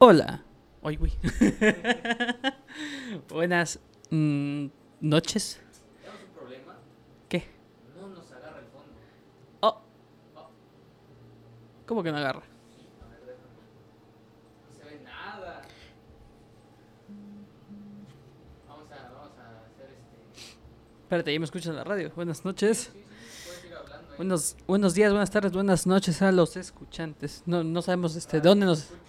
Hola. Oy, güey. Buenas mm, noches. ¿Tenemos un problema? ¿Qué? No nos agarra el fondo. Oh. ¿Cómo que no agarra? A ver, déjame. No se ve nada. Vamos a, vamos a hacer este. Espérate, ya me escuchan en la radio. Buenas noches. Sí, sí, puedes ir hablando. ahí. Buenos, buenos días, buenas tardes, buenas noches a los escuchantes. No, no sabemos este dónde nos Escucha.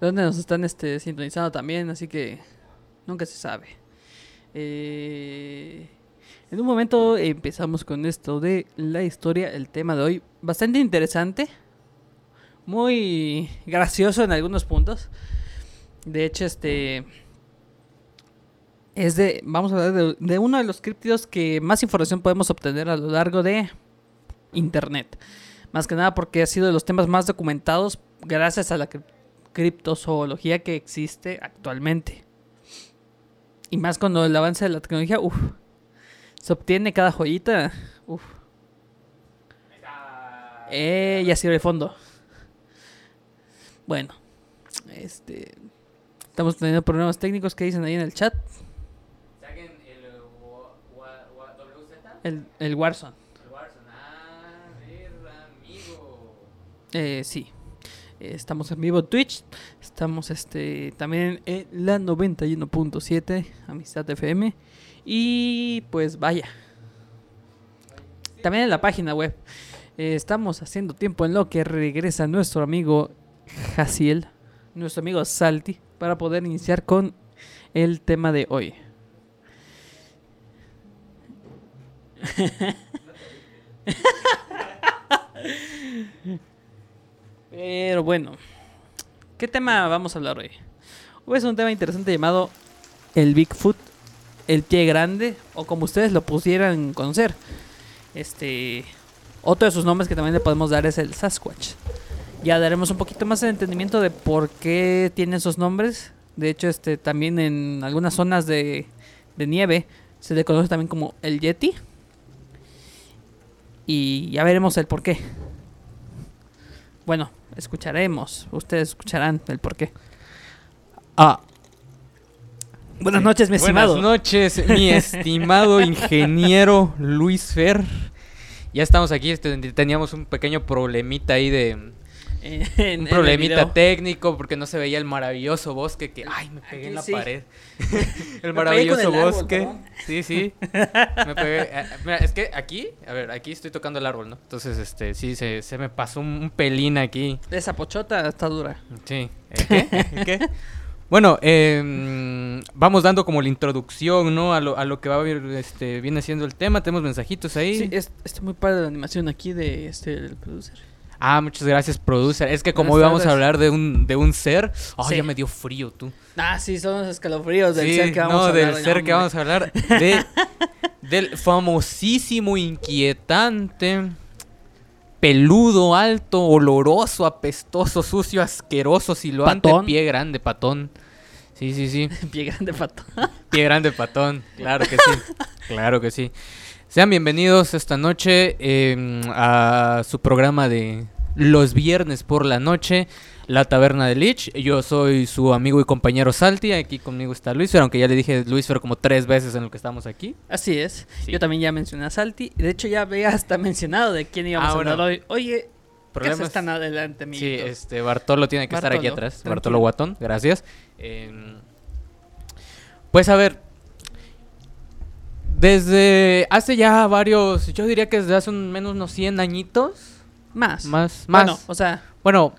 Dónde nos están este sintonizando también, así que nunca se sabe. Eh, en un momento empezamos con esto de la historia, el tema de hoy, bastante interesante, muy gracioso en algunos puntos. De hecho, este es de, vamos a hablar de, uno de los críptidos que más información podemos obtener a lo largo de internet. Más que nada porque ha sido de los temas más documentados gracias a la cri- criptozoología que existe actualmente. Y más cuando el avance de la tecnología, uff, se obtiene cada joyita, uff. Eh, ya sirve el fondo. Bueno, este, estamos teniendo problemas técnicos que dicen ahí en el chat. Saquen el WZ. El, el Warzone. El Warzone. Ah, ver, amigo. Eh, sí. Estamos en vivo Twitch. Estamos este también en la 91.7 Amistad FM. Y pues vaya. También en la página web. Eh, estamos haciendo tiempo en lo que regresa nuestro amigo Jaciel, nuestro amigo Salti, para poder iniciar con el tema de hoy. Pero bueno, ¿qué tema vamos a hablar hoy? Hoy es un tema interesante llamado el Bigfoot, el pie grande, o como ustedes lo pusieran conocer. Este, otro de sus nombres que también le podemos dar es el Sasquatch. Ya daremos un poquito más de entendimiento de por qué tiene esos nombres. De hecho, este, también en algunas zonas de, de nieve se le conoce también como el Yeti. Y ya veremos el por qué. Bueno, escucharemos. Ustedes escucharán el por qué. Ah, Buenas noches, mi estimado. Buenas noches, mi estimado ingeniero Luis Fer. Ya estamos aquí, este, teníamos un pequeño problemita ahí de... En- en Un problemita técnico porque no se veía el maravilloso bosque que... Ay, me pegué en la sí. pared. el maravilloso el bosque. sí, sí. Me pegué... eh, mira, es que aquí, a ver, aquí estoy tocando el árbol, ¿no? Entonces, este, sí, se, se me pasó un, pelín aquí. Esa pochota está dura. Sí. ¿El qué? ¿El qué? Bueno, eh, vamos dando como la introducción, ¿no? A lo, a lo que va a ver, este, viene siendo el tema. Tenemos mensajitos ahí. Sí, es, está muy padre la animación aquí de este el producer. Ah, muchas gracias, producer. Es que como íbamos a hablar de un, de un ser, oh, Sí. ya me dio frío tú. Ah, sí, son los escalofríos del Sí, ser que vamos no, a hablar. del hoy, ser no, que vamos a hablar. De, del famosísimo, inquietante, peludo, alto, oloroso, apestoso, sucio, asqueroso, silbante, Patón. pie grande, patón. Sí, sí, sí. Pie grande pato. Pie grande patón, claro que sí, claro que sí. Sean bienvenidos esta noche eh, a su programa de los viernes por la noche, La Taberna de Lich. Yo soy su amigo y compañero Salti, aquí conmigo está Luis, Fer, aunque ya le dije Luis Fer como tres veces en lo que estamos aquí. Así es. Sí. Yo también ya mencioné a Salti. De hecho, ya había hasta mencionado de quién íbamos Ah, a hablar hoy. Oye, ¿qué Problemas- haces tan adelante, Sí, amiguitos? este, Bartolo tiene que estar aquí atrás. tranquilo. Bartolo Guatón, gracias. Eh, pues a ver. Desde hace ya varios, yo diría que desde hace un, menos unos 100 añitos. Más. Más, más. Bueno, o sea, Bueno,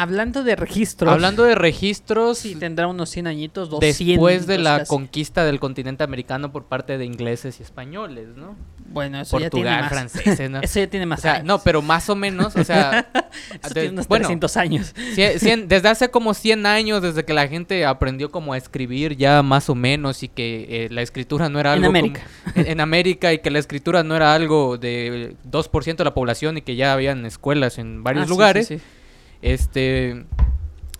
hablando de registros. hablando de registros, Sí, tendrá unos 100 añitos, 200. después de la casi. conquista del continente americano por parte de ingleses y españoles, ¿no? Bueno, eso ya tiene Portugal, más. franceses, ¿no? Eso ya tiene más O sea, años. no, pero más o menos, o sea, Eso de- tiene unos bueno, 300 años. Cien- cien- desde hace como 100 años, desde que la gente aprendió como a escribir ya más o menos y que eh, la escritura no era En algo... como- América. en, en América y que la escritura no era algo de 2% de la población y que ya habían escuelas en varios Ah, sí, lugares. sí, sí. Este...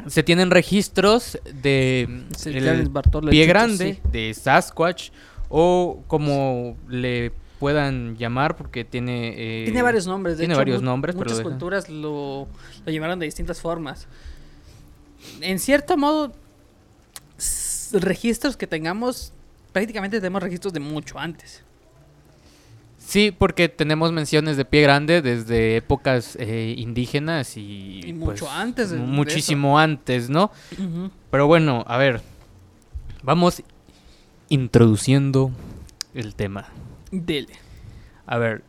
Se tienen registros de el pie grande, sí. de Sasquatch o como le puedan llamar porque tiene... eh, Tiene varios nombres. De tiene hecho, varios nombres, Muchas culturas lo, lo llamaron de distintas formas. en cierto modo, registros que tengamos, prácticamente tenemos registros de mucho antes. Sí, porque tenemos menciones de pie grande desde épocas eh, indígenas y... Y mucho pues, antes de- de Muchísimo antes, ¿no? Pero bueno, a ver. Vamos introduciendo el tema. Dele. A ver.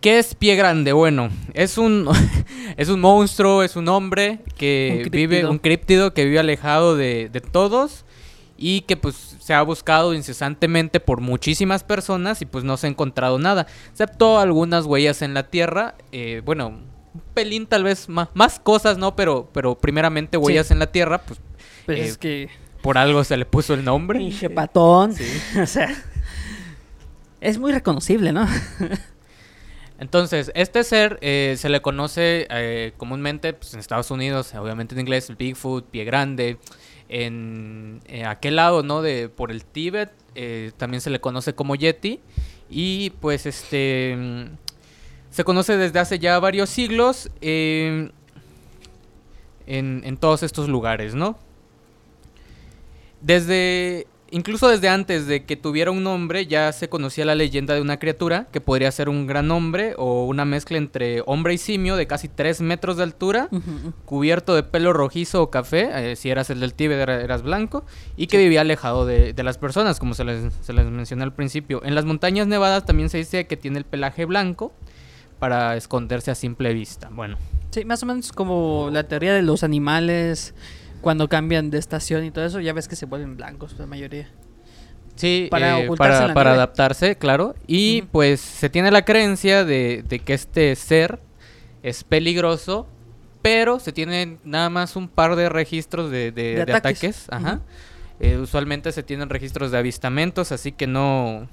¿Qué es pie grande? Bueno, es un es un monstruo, es un hombre que Un vive un críptido que vive alejado de, de todos y que pues se ha buscado incesantemente por muchísimas personas y pues no se ha encontrado nada, excepto algunas huellas en la tierra, eh, bueno, un pelín tal vez más, más cosas, ¿no? Pero pero primeramente huellas en la tierra, pues Pues Eh, es que. por algo se le puso el nombre. Pinche patón. Sí. o sea. Es muy reconocible, ¿no? Entonces, este ser eh, se le conoce comúnmente pues, en Estados Unidos, obviamente en inglés, el Bigfoot, pie grande. En eh, aquel lado, ¿no? De, por el Tíbet, eh, también se le conoce como Yeti. Y pues este... mm, Se conoce desde hace ya varios siglos eh, en, en todos estos lugares, ¿no? Desde, incluso desde antes de que tuviera un nombre, ya se conocía la leyenda de una criatura que podría ser un gran hombre o una mezcla entre hombre y simio de casi 3 metros de altura, cubierto de pelo rojizo o café, eh, si eras el del Tíbet era- eras blanco, y que vivía alejado de, de las personas, como se les, se les mencioné al principio. En las montañas nevadas también se dice que tiene el pelaje blanco para esconderse a simple vista. Bueno, Sí, más o menos como la teoría de los animales cuando cambian de estación y todo eso, ya ves que se vuelven blancos la mayoría. Sí, Para eh, ocultarse para, adaptarse, claro. Y pues se tiene la creencia de, de que este ser es peligroso, pero se tienen nada más un par de registros de, de- De de ataques. ataques. Ajá. Eh, usualmente se tienen registros de avistamientos, así que no...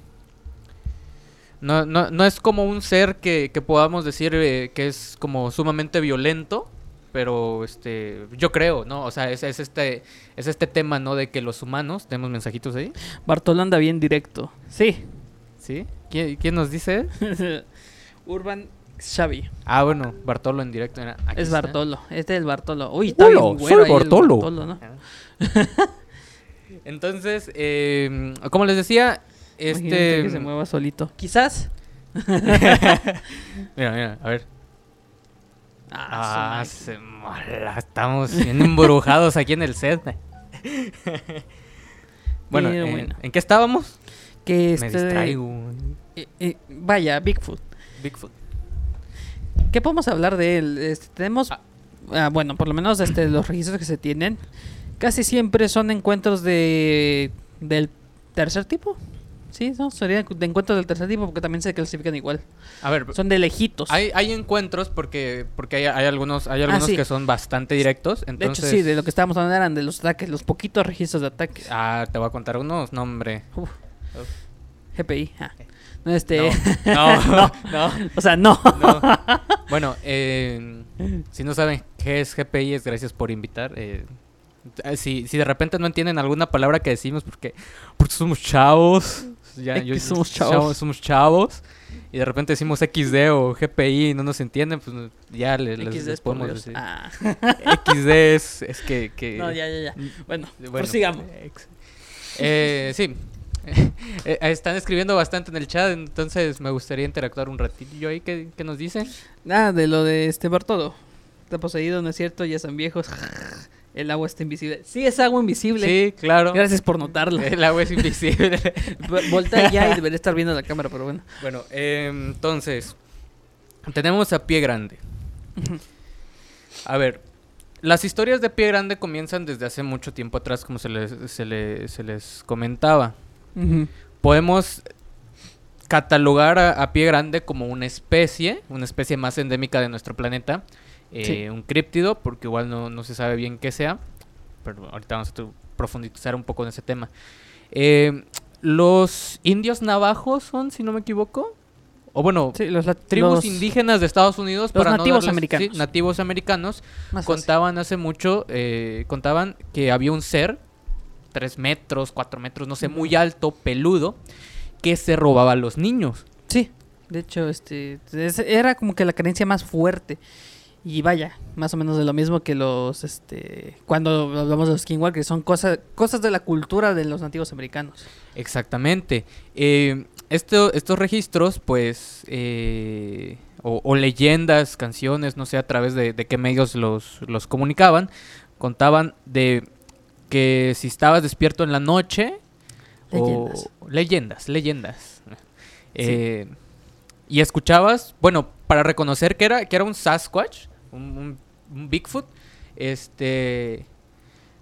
No, no, no es como un ser que, que podamos decir eh, que es como sumamente violento, pero este yo creo, ¿no? O sea, es, es este es este tema, ¿no? De que los humanos, tenemos mensajitos ahí. Bartolo anda bien directo. Sí. ¿Sí? ¿Quién, quién nos dice? Urban Xavi. Ah, bueno, Bartolo en directo. aquí Es está. Bartolo. Este es Bartolo. Uy, está Hola, bien güero soy Bartolo. Bartolo, ¿no? Entonces, eh, como les decía, Imagínate este... que se mueva solito. Quizás. Mira, mira, a ver. Ah, Ah, se mala, estamos bien embrujados aquí en el set. bueno, eh, bueno. ¿en qué estábamos? que Me este, distraigo. eh, eh, vaya, Bigfoot. Bigfoot. ¿Qué podemos hablar de él? Este, tenemos, Ah. ah, bueno, por lo menos este, los registros que se tienen, casi siempre son encuentros de del tercer tipo. Sí, no, serían de encuentros del tercer tipo porque también se clasifican igual. A ver, Son de lejitos. hay, hay encuentros porque porque hay, hay algunos hay algunos Ah, sí. que son bastante directos. de hecho, sí, de lo que estábamos hablando eran de los ataques, los poquitos registros de ataques. Ah, te voy a contar unos, no, hombre. Uf. GPI. ah. No, este, No, no, no. o sea, no. No. Bueno, eh, si no saben qué es GPI, es gracias por invitar. eh, eh, si, si de repente no entienden alguna palabra que decimos, porque, porque somos chavos. Ya, X yo- somos chavos. Somos chavos. Y de repente decimos XD o GPI y no nos entienden, pues ya le- les, XD les podemos decir. Ah. XD es, es que, que- No, ya, ya, ya. Bueno, Bueno, prosigamos. ex- Eh, sí. Eh, están escribiendo bastante en el chat, entonces me gustaría interactuar un ratillo ahí. ¿Qué, qué nos dicen? Ah, de lo de este Bartolo. Está poseído, ¿no es cierto? Ya son viejos. El agua está invisible. Sí, es agua invisible. Sí, claro. Gracias por notarlo. El agua es invisible. V- Voltea ya y debería estar viendo la cámara, pero bueno. bueno, eh, entonces, tenemos a Pie Grande. A ver, las historias de Pie Grande comienzan desde hace mucho tiempo atrás, como se les, se le- se les comentaba. Podemos catalogar a, a Pie Grande como una especie, una especie más endémica de nuestro planeta. Eh, Sí. Un críptido, porque igual no, no se sabe bien qué sea. Pero ahorita vamos a profundizar un poco en ese tema. Eh, los indios navajos son, si no me equivoco. O bueno, Sí, los tribus los- indígenas de Estados Unidos. los no nativos darles- sí, americanos. nativos americanos más fácil. contaban hace mucho, eh, contaban que había un ser, tres metros, cuatro metros, no sé, muy alto, peludo, que se robaba a los niños. Sí, de hecho, este es- era como que la creencia más fuerte. Y vaya, más o menos de lo mismo que los, este, cuando hablamos de los skinwalkers, son cosas, cosas de la cultura de los nativos americanos. Exactamente. Eh, esto- estos registros, pues, eh, o, o leyendas, canciones, no sé a través de, de qué medios los, los comunicaban, contaban de que si estabas despierto en la noche, Leyendas. o leyendas, leyendas, eh, y escuchabas, bueno, para reconocer que era, que era un Sasquatch, un, un- un Bigfoot, este,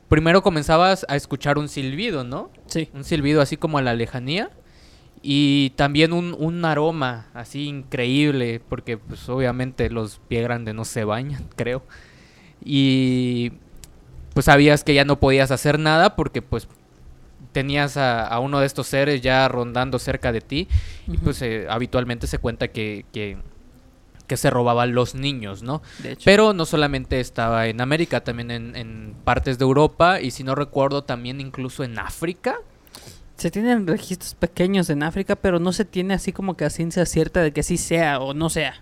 primero comenzabas a escuchar un silbido, ¿no? Sí. un silbido así como a la lejanía y también un, un aroma así increíble porque pues obviamente los pie grandes no se bañan creo y pues sabías que ya no podías hacer nada porque pues tenías a, a uno de estos seres ya rondando cerca de ti y pues eh, habitualmente se cuenta que, que, que se robaban los niños, ¿no? De hecho. Pero no solamente estaba en América, también en, en partes de Europa y si no recuerdo también incluso en África. Se tienen registros pequeños en África, pero no se tiene así como que a ciencia cierta de que sí sea o no sea.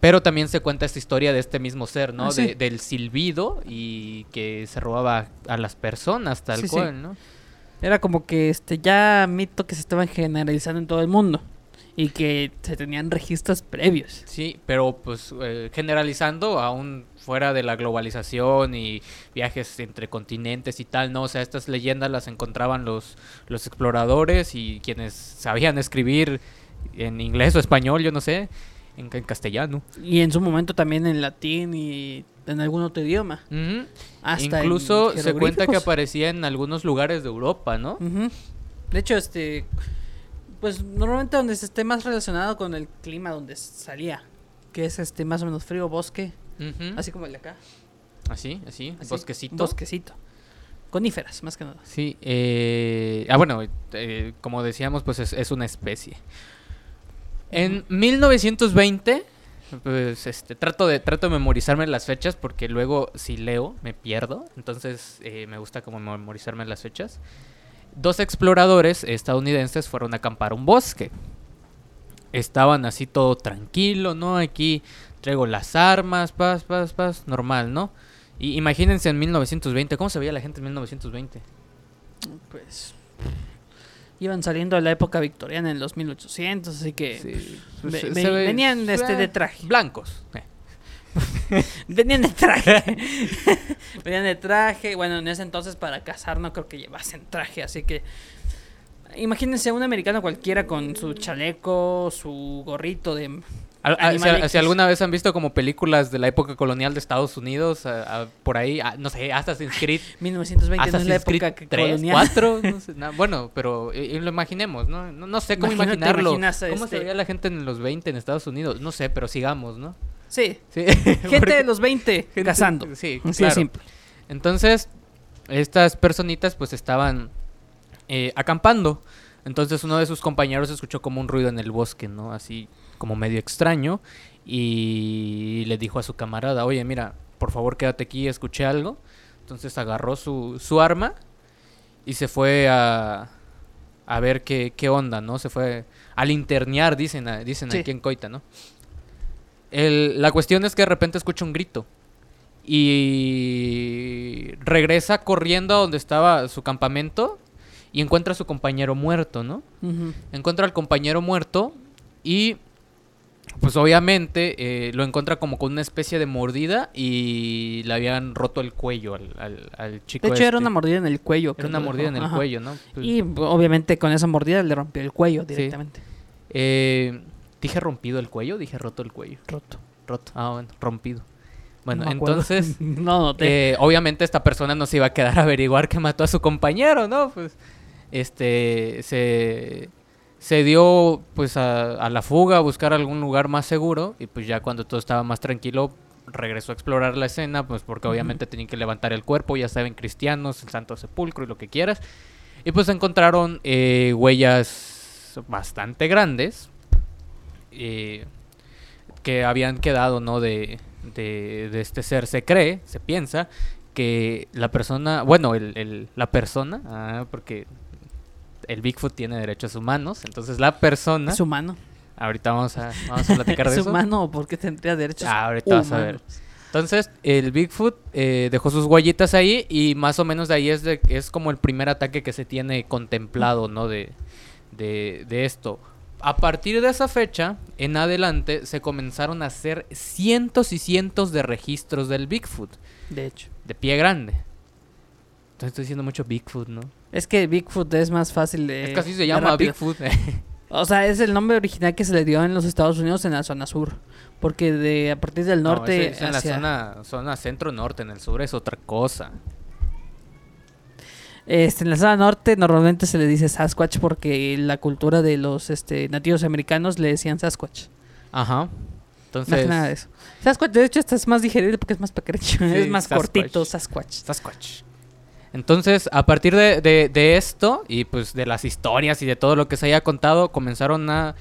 Pero también se cuenta esta historia de este mismo ser, ¿no? Ah, sí. De- del silbido y que se robaba a las personas tal Sí, sí. cual, ¿no? Era como que este ya mito que se estaban generalizando en todo el mundo y que se tenían registros previos. Sí, pero pues eh, generalizando aún fuera de la globalización y viajes entre continentes y tal, ¿no? O sea, estas leyendas las encontraban los, los exploradores y quienes sabían escribir en inglés o español, yo no sé, en, en castellano. Y en su momento también en latín y en algún otro idioma. Hasta en Incluso se cuenta que aparecía en algunos lugares de Europa, ¿no? Ujú. De hecho, este, pues normalmente donde se esté más relacionado con el clima donde salía, que es este más o menos frío, bosque, así como el de acá. Así, así, así, bosquecito. Bosquecito. Coníferas, más que nada. Sí, eh, ah, bueno, eh, como decíamos, pues es, es una especie. En 1920, pues este, trato de, trato de memorizarme las fechas porque luego si leo me pierdo, entonces eh, me gusta como memorizarme las fechas. Dos exploradores estadounidenses fueron a acampar a un bosque. Estaban así todo tranquilo, ¿no? Aquí traigo las armas, paz, paz, paz, normal, ¿no? Y imagínense en 1920, ¿cómo se veía la gente en 1920? Pues iban saliendo de la época victoriana en los 1800, así que Sí, pues, ve- ve- venían este, de traje. Blancos. eh. Venían de traje. Venían de traje. Bueno, en ese entonces para cazar no creo que llevasen traje, así que imagínense un americano cualquiera con su chaleco, su gorrito de a- si, alguna vez han visto como películas de la época colonial de Estados Unidos, a- a- por ahí, no sé, Assassin's Creed, 1920 no es la época que 3, colonial. 4, no sé, na- bueno, pero lo imaginemos, ¿no? No, no sé cómo Imagínate, imaginarlo. ¿Cómo este- se veía la gente en los 20 en Estados Unidos? No sé, pero sigamos, ¿no? Sí, Sí. gente de los 20 gente- cazando. Sí, Así de claro. simple. Entonces, estas personitas pues estaban eh, acampando. Entonces uno de sus compañeros escuchó como un ruido en el bosque, ¿no? Así como medio extraño. Y le dijo a su camarada, oye, mira, por favor quédate aquí, escuché algo. Entonces agarró su, su arma y se fue a, a ver qué, qué onda, ¿no? Se fue a linternear, dicen, dicen Sí. aquí en Coita, ¿no? El- la cuestión es que de repente escucha un grito y regresa corriendo a donde estaba su campamento y encuentra a su compañero muerto, ¿no? Encuentra al compañero muerto y pues obviamente eh, lo encuentra como con una especie de mordida y le habían roto el cuello al, al- al chico. De hecho, era este. una mordida en el cuello. Era una mordida en el Ajá. cuello, ¿no? Pues, Y obviamente con esa mordida le rompió el cuello directamente. eh, dije rompido el cuello, dije roto el cuello. Roto. Roto. Ah, bueno, rompido. Bueno, No entonces no noté. Eh, obviamente esta persona no se iba a quedar a averiguar que mató a su compañero, ¿no? Pues este se, se dio pues a, a la fuga a buscar algún lugar más seguro y pues ya cuando todo estaba más tranquilo regresó a explorar la escena pues porque obviamente tenían que levantar el cuerpo, ya saben, cristianos, el Santo Sepulcro y lo que quieras. Y pues encontraron eh, huellas bastante grandes eh, que habían quedado, ¿no? De, de, de este ser. Se cree, se piensa que la persona, bueno, el, el- la persona, ah, porque el Bigfoot tiene derechos humanos, entonces la persona, Es humano. Ahorita vamos a, vamos a platicar de ¿Es eso. humano o por qué tendría derechos Ah, ahorita vas a ver. humanos? Entonces, el Bigfoot eh, dejó sus huellitas ahí y más o menos de ahí es, de, es como el primer ataque que se tiene contemplado, ¿no? De, de, de esto. A partir de esa fecha, en adelante, se comenzaron a hacer cientos y cientos de registros del Bigfoot, De hecho. de pie grande. Entonces estoy diciendo mucho Bigfoot, ¿no? Es que Bigfoot es más fácil de... es que así se llama. Bigfoot. O sea, es el nombre original que se le dio en los Estados Unidos en la zona sur. Porque de a partir del No, norte es en hacia- la zona, zona centro-norte, en el sur es otra cosa. Este, en la zona norte normalmente se le dice Sasquatch porque la cultura de los este, nativos americanos le decían Sasquatch. Ajá. Más Entonces, que nada de eso. Sasquatch, de hecho, este es más digerible porque es más pequeño. Sí, es más Sasquatch. cortito, Sasquatch. Sasquatch. Entonces, a partir de, de- de esto y pues de las historias y de todo lo que se haya contado, comenzaron a,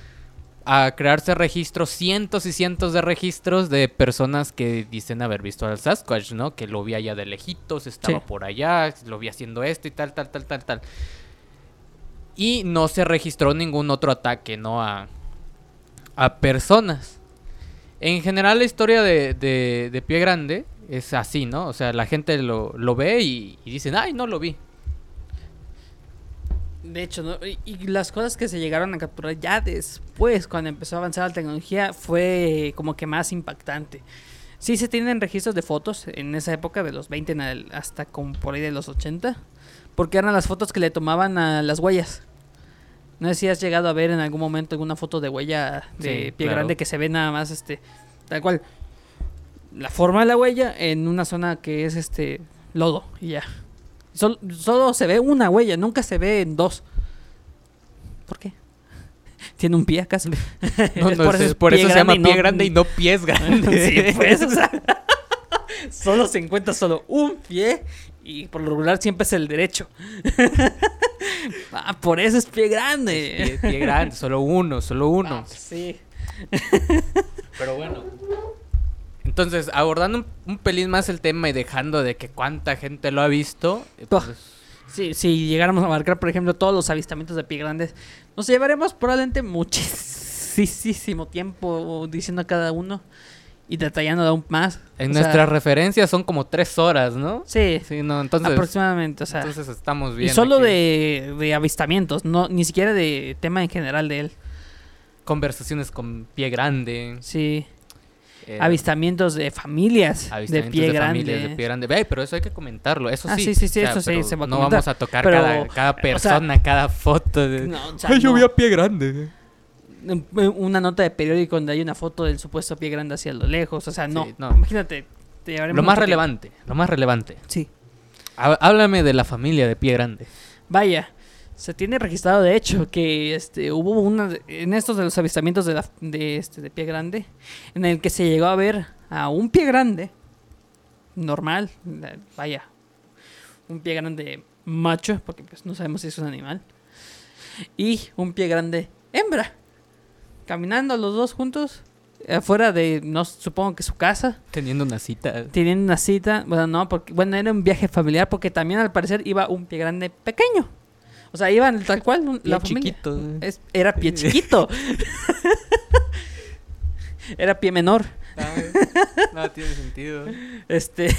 a crearse registros, cientos y cientos de registros de personas que dicen haber visto al Sasquatch, ¿no? Que lo vi allá de lejitos, estaba Sí. por allá, lo vi haciendo esto y tal, tal, tal, tal, tal. Y no se registró ningún otro ataque, ¿no? A, a personas. En general la historia de, de, de Pie Grande es así, ¿no? O sea, la gente lo, lo ve y, y dicen, ay, no lo vi. De hecho, ¿no? y, y las cosas que se llegaron a capturar ya después, cuando empezó a avanzar la tecnología, fue como que más impactante. Sí se tienen registros de fotos en esa época, de los 20 en adel- hasta como por ahí de los 80, porque eran las fotos que le tomaban a las huellas. No sé si has llegado a ver en algún momento alguna foto de huella de Sí, pie claro. grande que se ve nada más, este, tal cual, la forma de la huella en una zona que es este lodo y ya. Sol- solo se ve una huella, nunca se ve en dos. ¿Por qué? ¿Tiene un pie acaso? No, no, por es- eso es por eso se llama pie no- grande y no pies grandes. sí, pues, o sea, solo se encuentra solo un pie y por lo regular siempre es el derecho. ah, por eso es pie grande. Pie, pie grande, solo uno, solo uno. Ah, sí. Pero bueno. Entonces, abordando un, un pelín más el tema y dejando de que cuánta gente lo ha visto, eh, pues, Sí, si llegáramos a marcar, por ejemplo, todos los avistamientos de pie grandes, nos llevaremos probablemente muchísimo tiempo diciendo cada uno y detallando aún más. en O sea, nuestras referencias son como tres horas, ¿no? Sí, Sí, no, entonces, aproximadamente, o sea, entonces estamos y bien. solo aquí. de, de avistamientos, no ni siquiera de tema en general de él. conversaciones con pie grande. Sí, eh, avistamientos de familias de pie de grande. familias de pie grande. Pero eso hay que comentarlo, eso Ah, sí. sí, sí, sí, o sea, eso sí, pero se va a No vamos a tocar Pero, cada, cada o sea, persona, cada foto. De... No, o sea, Ay, yo vi a pie grande. Un- una nota de periódico donde hay una foto del supuesto pie grande hacia lo lejos, o sea, no. Sí, no. Imagínate, te Lo más relevante, lo más relevante. Sí. Há- Háblame de la familia de pie grande. Vaya, se tiene registrado de hecho que este hubo una en estos de los avistamientos de, la- de este de pie grande en el que se llegó a ver a un pie grande normal, vaya, un pie grande macho, porque pues no sabemos si es un animal, y un pie grande hembra, caminando los dos juntos afuera de no supongo que su casa Teniendo una cita. teniendo una cita, bueno, no, porque bueno, era un viaje familiar porque también al parecer iba un pie grande pequeño. O sea, iban tal cual un- Pie la familia. chiquito. Es- era pie chiquito. era pie menor. no tiene sentido. Este,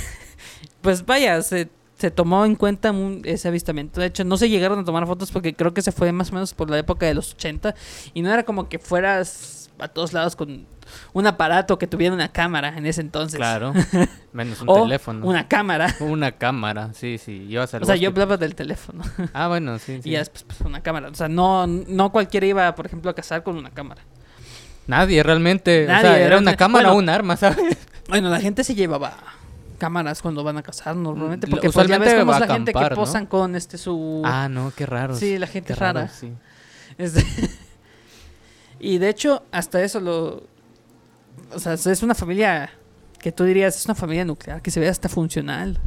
pues vaya, se, se tomó en cuenta un- ese avistamiento. De hecho, no se llegaron a tomar fotos porque creo que se fue más o menos por la época de los 80 y no era como que fueras a todos lados con un aparato que tuviera una cámara en ese entonces. Claro. Menos un o teléfono. una cámara. Una cámara, sí, sí. Ibas al O sea, yo hablaba del teléfono. Ah, bueno, sí, sí. Y después pues, una cámara. O sea, no, no cualquiera iba, por ejemplo, a cazar con una cámara. Nadie realmente. o sea, era una cámara o Bueno. un arma, ¿sabes? Bueno, la gente se llevaba cámaras cuando van a cazar normalmente. Mm, Porque pues, ya usualmente ves cómo es la gente que ¿no? posan con este su... Ah, no, qué raro. Sí, la gente qué raro, rara. sí. Este, y de hecho, hasta eso lo... O sea, es una familia que tú dirías, es una familia nuclear, que se ve hasta funcional.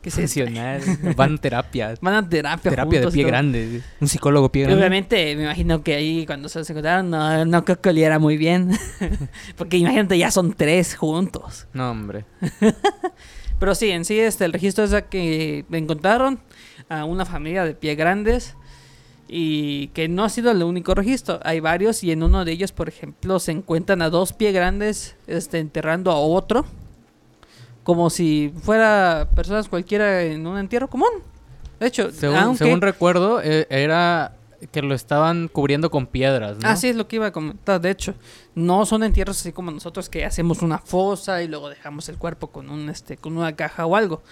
Que se Funcional. Van a terapia. van a terapia Terapia de pie grande. Un psicólogo pie grande. obviamente, me imagino que ahí cuando se encontraron, no, no creo que oliera muy bien. Porque imagínate, ya son tres juntos. No, hombre. Pero sí, en sí, este, el registro es de que encontraron a una familia de pie grandes Y que no ha sido el único registro. Hay varios y en uno de ellos, por ejemplo, se encuentran a dos pie grandes este, enterrando a otro. Como si fuera personas cualquiera en un entierro común. De hecho, Según, aunque... según recuerdo, eh, era que lo estaban cubriendo con piedras, ¿no? Así es lo que iba a comentar. De hecho, no son entierros así como nosotros que hacemos una fosa y luego dejamos el cuerpo con un este con una caja o algo,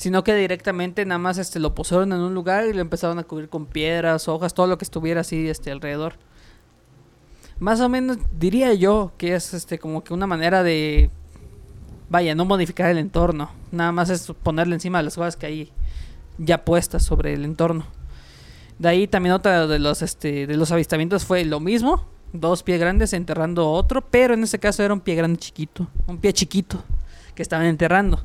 sino que directamente nada más este lo pusieron en un lugar y lo empezaron a cubrir con piedras, hojas, todo lo que estuviera así este alrededor. Más o menos diría yo que es este como que una manera de vaya, no modificar el entorno, nada más es ponerle encima las cosas que hay ya puestas sobre el entorno. De ahí también otra de los este de los avistamientos fue lo mismo, dos pies grandes enterrando otro, pero en este caso era un pie grande chiquito, un pie chiquito que estaban enterrando.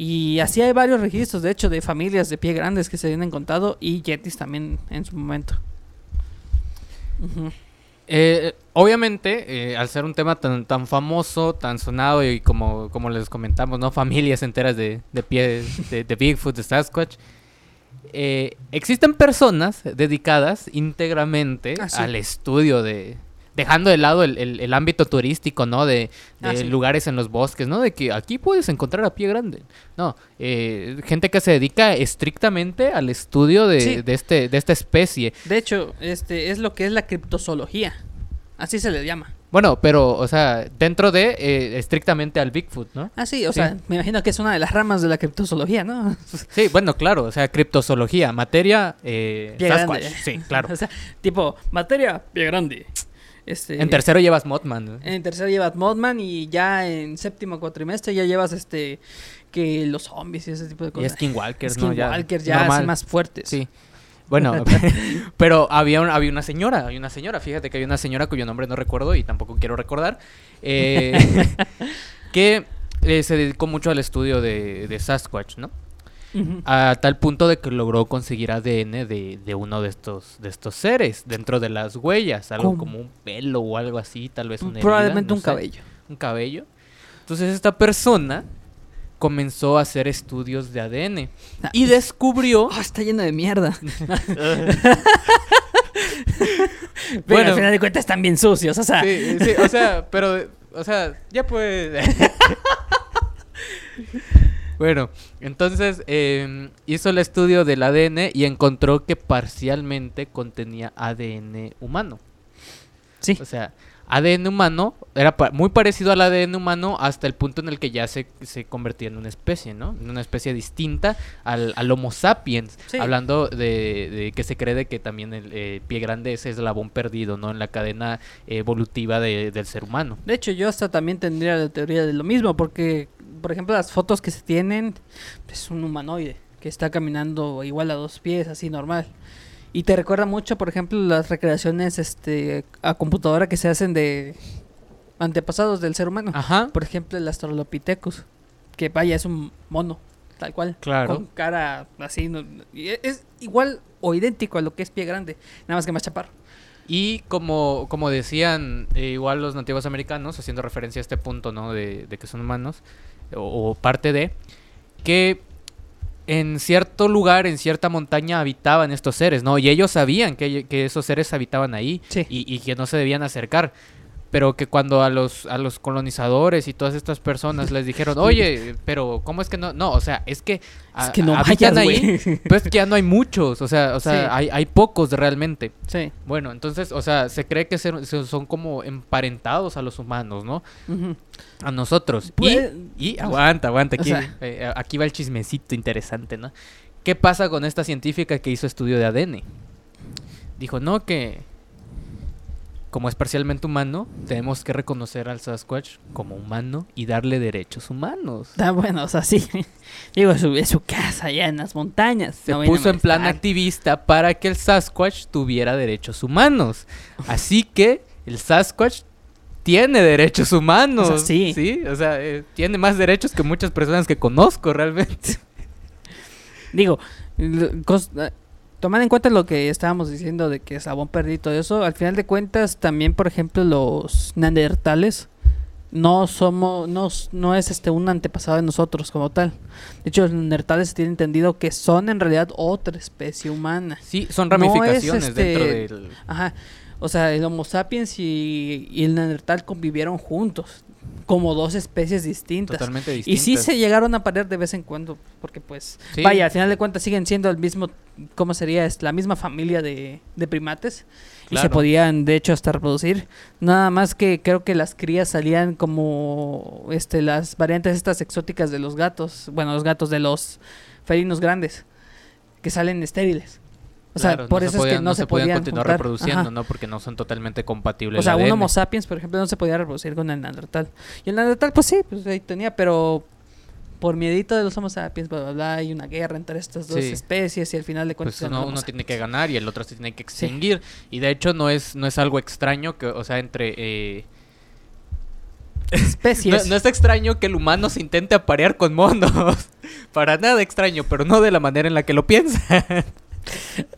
Y así hay varios registros, de hecho, de familias de pie grandes que se habían encontrado y yetis también en su momento. Eh, obviamente, eh, al ser un tema tan, tan famoso, tan sonado y como, como les comentamos, ¿no? Familias enteras de, de pies de, de Bigfoot, de Sasquatch. eh, existen personas dedicadas íntegramente Ah, sí. al estudio de... Dejando de lado el, el- el ámbito turístico, ¿no? De, de Ah, sí. lugares en los bosques, ¿no? De que aquí puedes encontrar a pie grande. No, eh, gente que se dedica estrictamente al estudio de, Sí. de este, de esta especie. De hecho, este es lo que es la criptozoología. Así se le llama. Bueno, pero, o sea, dentro de eh, estrictamente al Bigfoot, ¿no? Ah, sí, o Sí. sea, me imagino que es una de las ramas de la criptozoología, ¿no? Sí, bueno, claro, o sea, criptozoología, materia, eh, Sasquatch, grande. sí, claro. o sea, tipo, materia, pie grande. Este, En tercero llevas Mothman. ¿no? En tercero llevas Mothman y ya en séptimo cuatrimestre ya llevas este que los zombies y ese tipo de Y cosas. Skinwalkers, ¿no? Skinwalkers ya, así más fuertes. Sí. Bueno, pero había, un- había una señora, había una señora, fíjate que hay una señora cuyo nombre no recuerdo y tampoco quiero recordar, eh, que eh, se dedicó mucho al estudio de, de Sasquatch, ¿no? A tal punto de que logró conseguir ADN de, de uno de estos, de estos seres dentro de las huellas, algo ¿Cómo? como un pelo o algo así, tal vez una herida, Probablemente no un sé. cabello. un cabello. Entonces esta persona comenzó a hacer estudios de ADN Ah, y descubrió... Oh, está lleno de mierda. Pero Bueno. al final de cuentas están bien sucios, o sea. Sí, sí, o sea, pero, o sea, ya pues... bueno, entonces eh, hizo el estudio del ADN y encontró que parcialmente contenía ADN humano. Sí. O sea, ADN humano era pa- muy parecido al ADN humano hasta el punto en el que ya se, se convertía en una especie, ¿no? En una especie distinta al, al Homo sapiens. Sí. Hablando de, de que se cree de que también el eh, pie grande es eslabón perdido, ¿no? En la cadena evolutiva de- del ser humano. De hecho, yo hasta también tendría la teoría de lo mismo, porque, por ejemplo, las fotos que se tienen es un humanoide que está caminando igual a dos pies, así normal. Y te recuerda mucho, por ejemplo, las recreaciones este, a computadora que se hacen de antepasados del ser humano. Ajá. Por ejemplo, el Australopithecus, que vaya, es un mono, tal cual. Claro. Con cara así. no- e- es igual o idéntico a lo que es pie grande, nada más que más chaparro. Y como, como decían eh, igual los nativos americanos, haciendo referencia a este punto, ¿no? De, de que son humanos, o, o parte de, que en cierto lugar, en cierta montaña habitaban estos seres, ¿no? Y ellos sabían que, que esos seres habitaban ahí Sí. y, y que no se debían acercar. Pero que cuando a los, a los colonizadores y todas estas personas les dijeron, oye, pero ¿cómo es que no? No, o sea, es que, Es que no habitan vayas, ahí, pues que ya no hay muchos, o sea, o sea, Sí. hay, hay pocos realmente. Sí. Bueno, entonces, o sea, se cree que se- se- son como emparentados a los humanos, ¿no? A nosotros. Pues- y, y aguanta, aguanta, O aquí, sea- eh, aquí va el chismecito interesante, ¿no? ¿Qué pasa con esta científica que hizo estudio de ADN? Dijo, no, que como es parcialmente humano, tenemos que reconocer al Sasquatch como humano y darle derechos humanos. Está bueno, o sea, sí. Digo, es su, es su casa allá en las montañas. Se no puso en plan activista para que el Sasquatch tuviera derechos humanos. Así que el Sasquatch tiene derechos humanos. O sea, sí. o sea, eh, tiene más derechos que muchas personas que conozco realmente. Digo, lo- cos- eh, tomando en cuenta lo que estábamos diciendo de que Sabón perdido y todo eso, al final de cuentas también, por ejemplo, los neandertales no somos, no, es este un antepasado de nosotros como tal. De hecho, los neandertales se tiene entendido que son en realidad otra especie humana. Sí, son No es, ramificaciones este, dentro del... Ajá. O sea, el Homo sapiens y, y el neandertal convivieron juntos, como dos especies distintas. Totalmente Y distintas. sí se llegaron a parear de vez en cuando, porque pues, Sí. vaya, al final de cuentas siguen siendo el mismo, ¿cómo sería? Es la misma familia de, de primates. Y se podían, de hecho, hasta reproducir. Nada más que creo que las crías salían como este las variantes estas exóticas de los gatos. Bueno, los gatos de los felinos grandes. Que salen estériles. O sea, Claro, por se eso es podían- que no, se, podían podían continuar juntar. reproduciendo, Ajá. ¿no? Porque no son totalmente compatibles. O sea, un. Homo sapiens, por ejemplo, no se podía reproducir con el Neandertal. Y el Neandertal, pues sí, pues ahí tenía, pero por miedito de los Homo sapiens, bla, bla, bla, hay una guerra entre estas dos Sí. especies y al final de cuentas... Pues uno, uno tiene que ganar y el otro se tiene que extinguir. Y de hecho no es, no es algo extraño que, o sea, entre... eh, no, Especies. no es extraño que el humano se intente aparear con monos. Para nada extraño, pero no de la manera en la que lo piensa.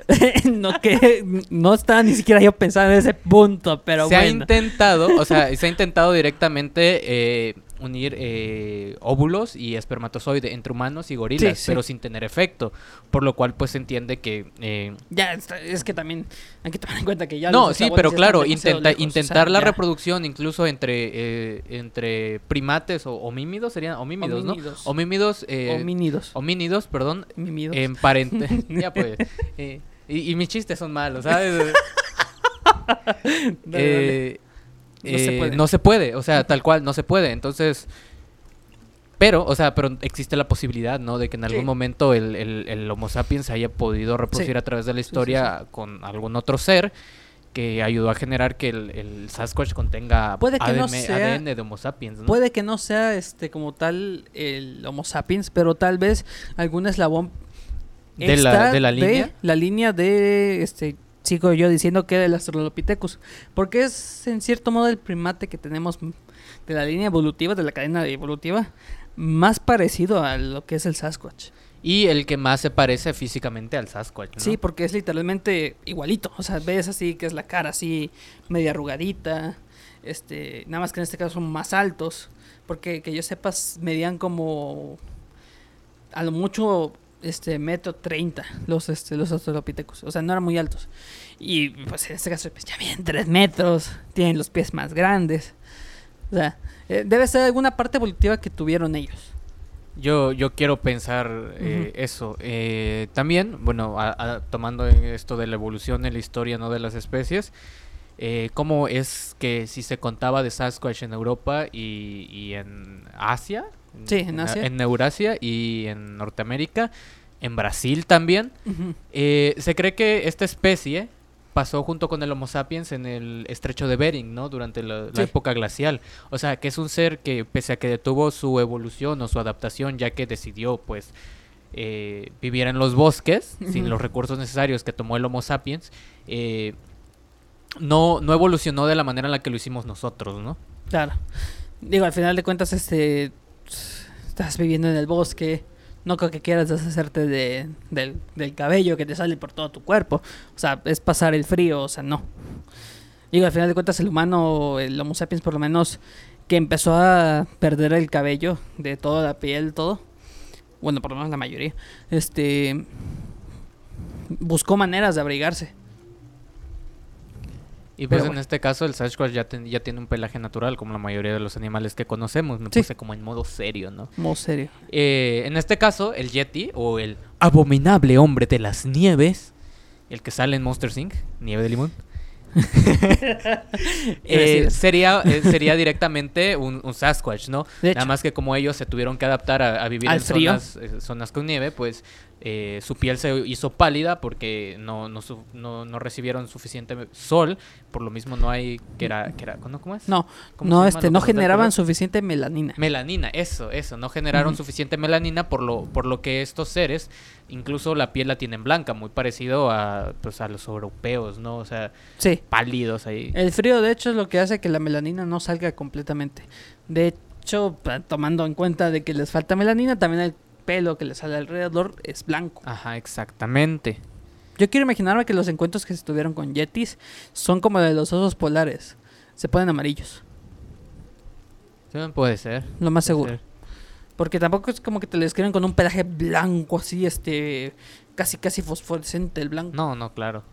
no, que no estaba ni siquiera yo pensando en ese punto, pero se ha intentado, o sea, se ha intentado directamente eh, unir eh, óvulos y espermatozoide entre humanos y gorilas, Sí, sí. pero sin tener efecto. Por lo cual, pues se entiende que... eh, Ya, es que también hay que tomar en cuenta que ya no, sí, pero claro, intenta, lejos, o intentar sea, la ya. reproducción incluso entre, eh, entre primates o homímidos, serían homímidos, Homínidos. ¿no? Homímidos, eh, Homínidos. homínidos, perdón, Homínidos. emparente. ya pues. eh, y, y mis chistes son malos, ¿sabes? Dale, dale. Eh, No se puede. no se puede, o sea, tal cual, no se puede. Entonces, pero, o sea, pero existe la posibilidad, ¿no? De que en algún Sí. momento el, el- el Homo sapiens haya podido reproducir Sí. a través de la sí, historia con algún otro ser que ayudó a generar que el, el Sasquatch contenga Puede que no sea- ADN de Homo sapiens, ¿no? Puede que no sea este como tal el Homo sapiens, pero tal vez algún eslabón ¿De la- extra de la línea? la línea de este sigo yo diciendo que del Australopithecus, porque es en cierto modo el primate que tenemos de la línea evolutiva de la cadena evolutiva más parecido a lo que es el Sasquatch. Y el que más se parece físicamente al Sasquatch, ¿no? Sí, porque es literalmente igualito. O sea, ves así que es la cara así media arrugadita. Este, nada más que en este caso son más altos. Porque que yo sepas, medían como a lo mucho este metro treinta los este, los australopithecus. O sea, no eran muy altos. Y pues en este caso, pues ya bien tres metros. Tienen los pies más grandes. O sea, eh, debe ser alguna parte evolutiva que tuvieron ellos. Yo, yo quiero pensar eh, eso. Eh, también, bueno, a- a- tomando esto de la evolución en la historia no de las especies, eh, cómo es que si se contaba de Sasquatch en Europa y, y en Asia, Sí, en Asia. en Eurasia y en Norteamérica, en Brasil también, eh, se cree que esta especie pasó junto con el Homo sapiens en el estrecho de Bering, ¿no? Durante la, la Sí. época glacial. O sea, que es un ser que pese a que detuvo su evolución o su adaptación, ya que decidió, pues, eh, vivir en los bosques, sin los recursos necesarios que tomó el Homo sapiens, eh, no, no evolucionó de la manera en la que lo hicimos nosotros, ¿no? Claro. Digo, al final de cuentas, este. Estás viviendo en el bosque. No creo que quieras deshacerte de, del, del cabello que te sale por todo tu cuerpo. O sea, es pasar el frío, o sea, no. Digo, al final de cuentas, el humano, el Homo sapiens, por lo menos, que empezó a perder el cabello de toda la piel, todo. Bueno, por lo menos la mayoría. Este. Buscó maneras de abrigarse. Y pues en este caso el Sasquatch ya, ten- ya tiene un pelaje natural, como la mayoría de los animales que conocemos. Me Sí. puse como en modo serio, ¿no? Muy serio. Eh, en este caso, el Yeti, o el abominable hombre de las nieves, el que sale en Monster Inc., nieve de limón, eh, sería, eh, sería directamente un, un Sasquatch, ¿no? Nada más que como ellos se tuvieron que adaptar a, a vivir en zonas, eh, zonas con nieve, pues eh, su piel se hizo pálida porque no, no, su- no, no recibieron suficiente sol, por lo mismo no hay, que era, que era ¿no? ¿cómo es? No, ¿Cómo no, este, no generaban suficiente melanina. Melanina, eso, eso, no generaron suficiente melanina por lo, por lo que estos seres, incluso la piel la tienen blanca, muy parecido a, pues, a los europeos, ¿no? O sea, Sí. pálidos ahí. El frío, de hecho, es lo que hace que la melanina no salga completamente. De hecho, tomando en cuenta de que les falta melanina, también el pelo que les sale alrededor es blanco. Ajá, exactamente. Yo quiero imaginarme que los encuentros que se tuvieron con yetis son como de los osos polares. Se ponen amarillos. Sí, puede ser. Lo más seguro. ser. Porque tampoco es como que te lo describen con un pelaje blanco así, este, casi casi fosforescente el blanco. No, no, claro.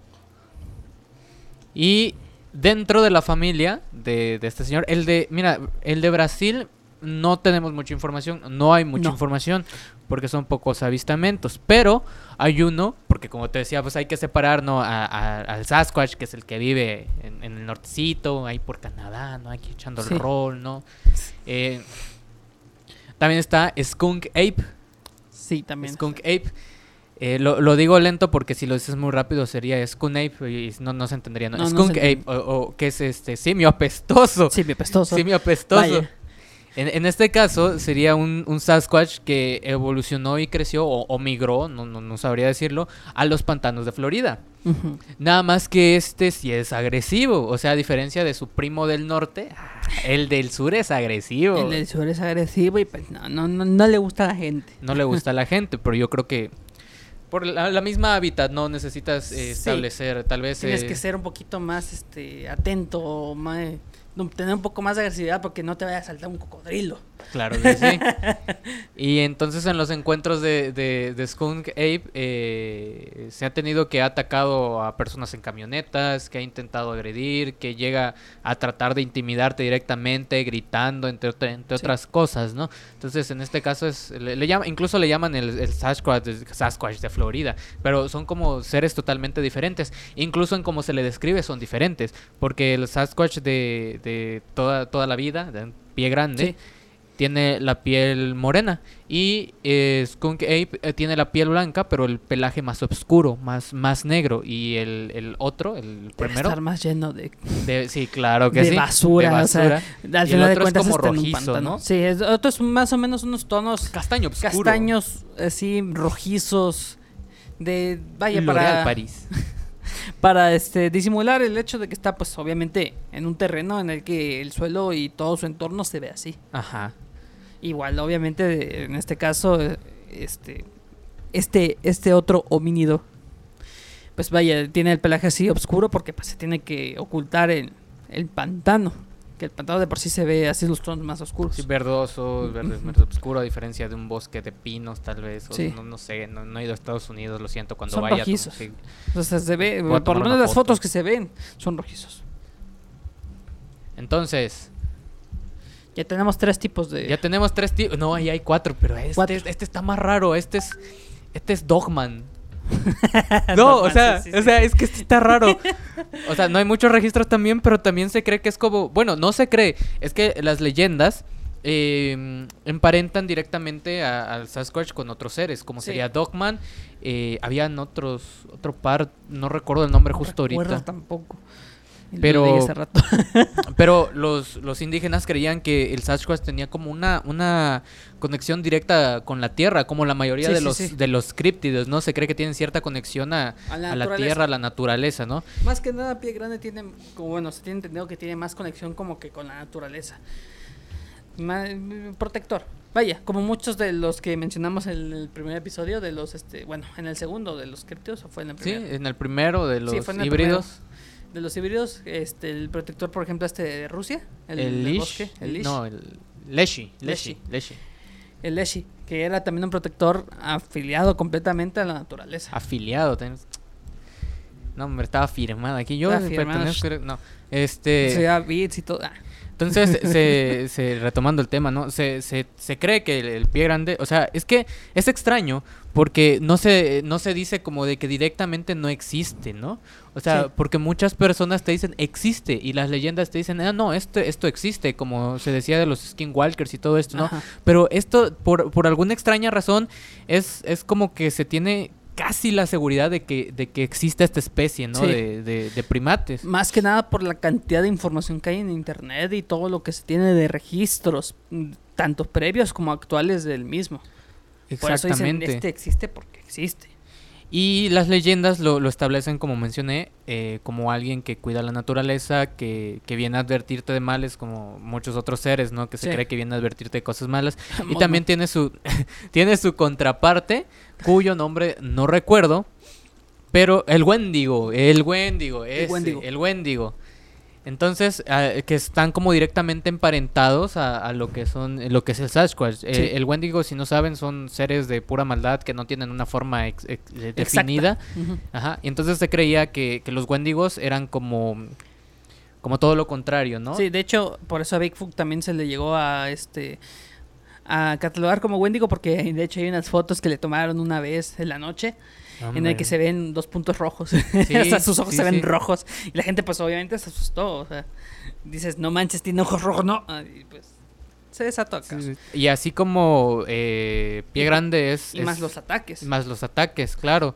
Y dentro de la familia de, de este señor, el de, mira, el de Brasil no tenemos mucha información, no hay mucha No. información porque son pocos avistamientos, pero hay uno, porque como te decía, pues hay que separar ¿no? a- a- al Sasquatch, que es el que vive en, en el nortecito, ahí por Canadá, ¿no? Aquí echando Sí. el rol, ¿no? Eh, también está Skunk Ape, Sí, también. Skunk Ape. Eh, lo, lo digo lento porque si lo dices muy rápido sería Skunk Ape y no, no se entendería. ¿no? Skunk Ape, o, o que es este simio apestoso. Sí, mi pestoso. Simio apestoso. Vaya. En, en este caso sería un, un Sasquatch que evolucionó y creció o, o migró, no, no, no sabría decirlo, a los pantanos de Florida. Nada más que este sí es agresivo. O sea, a diferencia de su primo del norte, ah, el del sur es agresivo. El del sur es agresivo y pues no, no, no, no le gusta a la gente. no le gusta a la gente, pero yo creo que por la, la misma hábitat no necesitas eh, Sí. establecer, tal vez... Tienes eh, que ser un poquito más este atento, más, tener un poco más de agresividad porque no te vaya a saltar un cocodrilo. Claro que sí. y entonces en los encuentros de, de, de Skunk Ape eh, se ha tenido que ha atacado a personas en camionetas, que ha intentado agredir, que llega a tratar de intimidarte directamente, gritando, entre, entre Sí. otras cosas, ¿no? Entonces en este caso es, le, le llama, incluso le llaman el, el Sasquatch, de- Sasquatch de Florida, pero son como seres totalmente diferentes. Incluso en cómo se le describe son diferentes, porque el Sasquatch de, de toda, toda la vida, de pie grande, Sí. tiene la piel morena y eh, Skunk Ape eh, tiene la piel blanca pero el pelaje más oscuro, más, más negro y el, el otro, el Debe primero, estar más lleno de, de- sí, claro que de sí, basura, de o sea, basura. al final de otro es cuentas como rojizo. ¿no? Sí, es, otro es más o menos unos tonos castaño oscuro. castaños así rojizos de vaya L'Oréal para París. para este disimular el hecho de que está pues obviamente en un terreno en el que el suelo y todo su entorno se ve así. Ajá. Igual, obviamente, en este caso, este, este, este otro homínido, pues vaya, tiene el pelaje así oscuro porque pues se tiene que ocultar el, el pantano. Que el pantano de por sí se ve así los tonos más oscuros. Sí, verdoso, verde, Ujú. verde oscuro, a diferencia de un bosque de pinos, tal vez. o Sí. no, no sé, no, no he ido a Estados Unidos, lo siento, cuando Son vaya. rojizos. sí. O sea, se ve, por lo menos las foto. fotos que se ven son rojizos. Entonces, Ya tenemos tres tipos de... ya tenemos tres tipos. No, ahí hay cuatro, pero este, Cuatro. este está más raro. Este es, este es Dogman. No, o sea, sí, sí, o sí. sea, es que sí está raro. O sea, no hay muchos registros también, pero también se cree que es como, bueno, no se cree, es que las leyendas eh, emparentan directamente a- al Sasquatch con otros seres, como Sí. sería Dogman. eh, habían otros, otro par, no recuerdo el nombre No justo recuerdo ahorita. tampoco. Pero- rato. Pero los, los indígenas creían que el Sasquatch tenía como una, una conexión directa con la tierra, como la mayoría Sí, de, sí, los, sí. de los críptidos, ¿no? Se cree que tienen cierta conexión a, A la a la naturaleza. tierra, a la naturaleza, ¿no? Más que nada, Pie Grande tiene, como bueno, se tiene entendido que tiene más conexión como que con la naturaleza. Protector. Vaya, como muchos de los que mencionamos en el primer episodio, de los, este, bueno, en el segundo de los criptidos, o fue en el Sí, primero. en el primero de los Sí, fue en el híbridos. De los híbridos, este, el protector, por ejemplo, este de Rusia, el, El, del Lish. bosque, el Lish, No, el Leshi. Leshi. Leshi. El Leshi, que era también un protector afiliado completamente a la naturaleza. Afiliado. tenés- No, hombre, estaba firmado aquí. Yo pertenezco. No. Este. Se llama Beats y todo. ah. Entonces, se, se- retomando el tema, ¿no? Se, se, se cree que el, el pie grande, o sea, es que es extraño porque no se, no se dice como de que directamente no existe, ¿no? O sea, Sí. porque muchas personas te dicen existe y las leyendas te dicen, ah, no, esto, esto existe, como se decía de los skinwalkers y todo esto, ¿no? Ajá. Pero esto, por, por alguna extraña razón, es, es como que se tiene casi la seguridad de que, de que existe esta especie, ¿no? Sí. De, de, de primates. Más que nada por la cantidad de información que hay en internet y todo lo que se tiene de registros, mm, tanto previos como actuales del mismo. Por eso dicen, Exactamente. este existe porque existe. Y las leyendas lo, lo establecen, como mencioné, eh, como alguien que cuida la naturaleza, que, que viene a advertirte de males, como muchos otros seres, ¿no? Que se Sí. cree que viene a advertirte de cosas malas. Y también tiene su, tiene su contraparte, cuyo nombre no recuerdo, pero el Wendigo, el Wendigo, ese, Wendigo. el Wendigo. Entonces, ah, que están como directamente emparentados a, a lo que son, lo que es el Sasquatch. Eh, el Wendigo, si no saben, son seres de pura maldad que no tienen una forma ex- ex- eh, definida. Ujú. Ajá. Y entonces se creía que, que los Wendigos eran como, como todo lo contrario, ¿no? Sí, de hecho, por eso a Bigfoot también se le llegó a este a catalogar como Wendigo porque de hecho hay unas fotos que le tomaron una vez en la noche en el que se ven dos puntos rojos. o sea, sus ojos sí, se ven sí. rojos y la gente pues obviamente se asustó, o sea, dices, "No manches, tiene ojos rojos", no. Ah, Y pues se desató acá. Sí, sí. Y así como eh, Pie Grande es... Y más es- los ataques. Más los ataques, claro.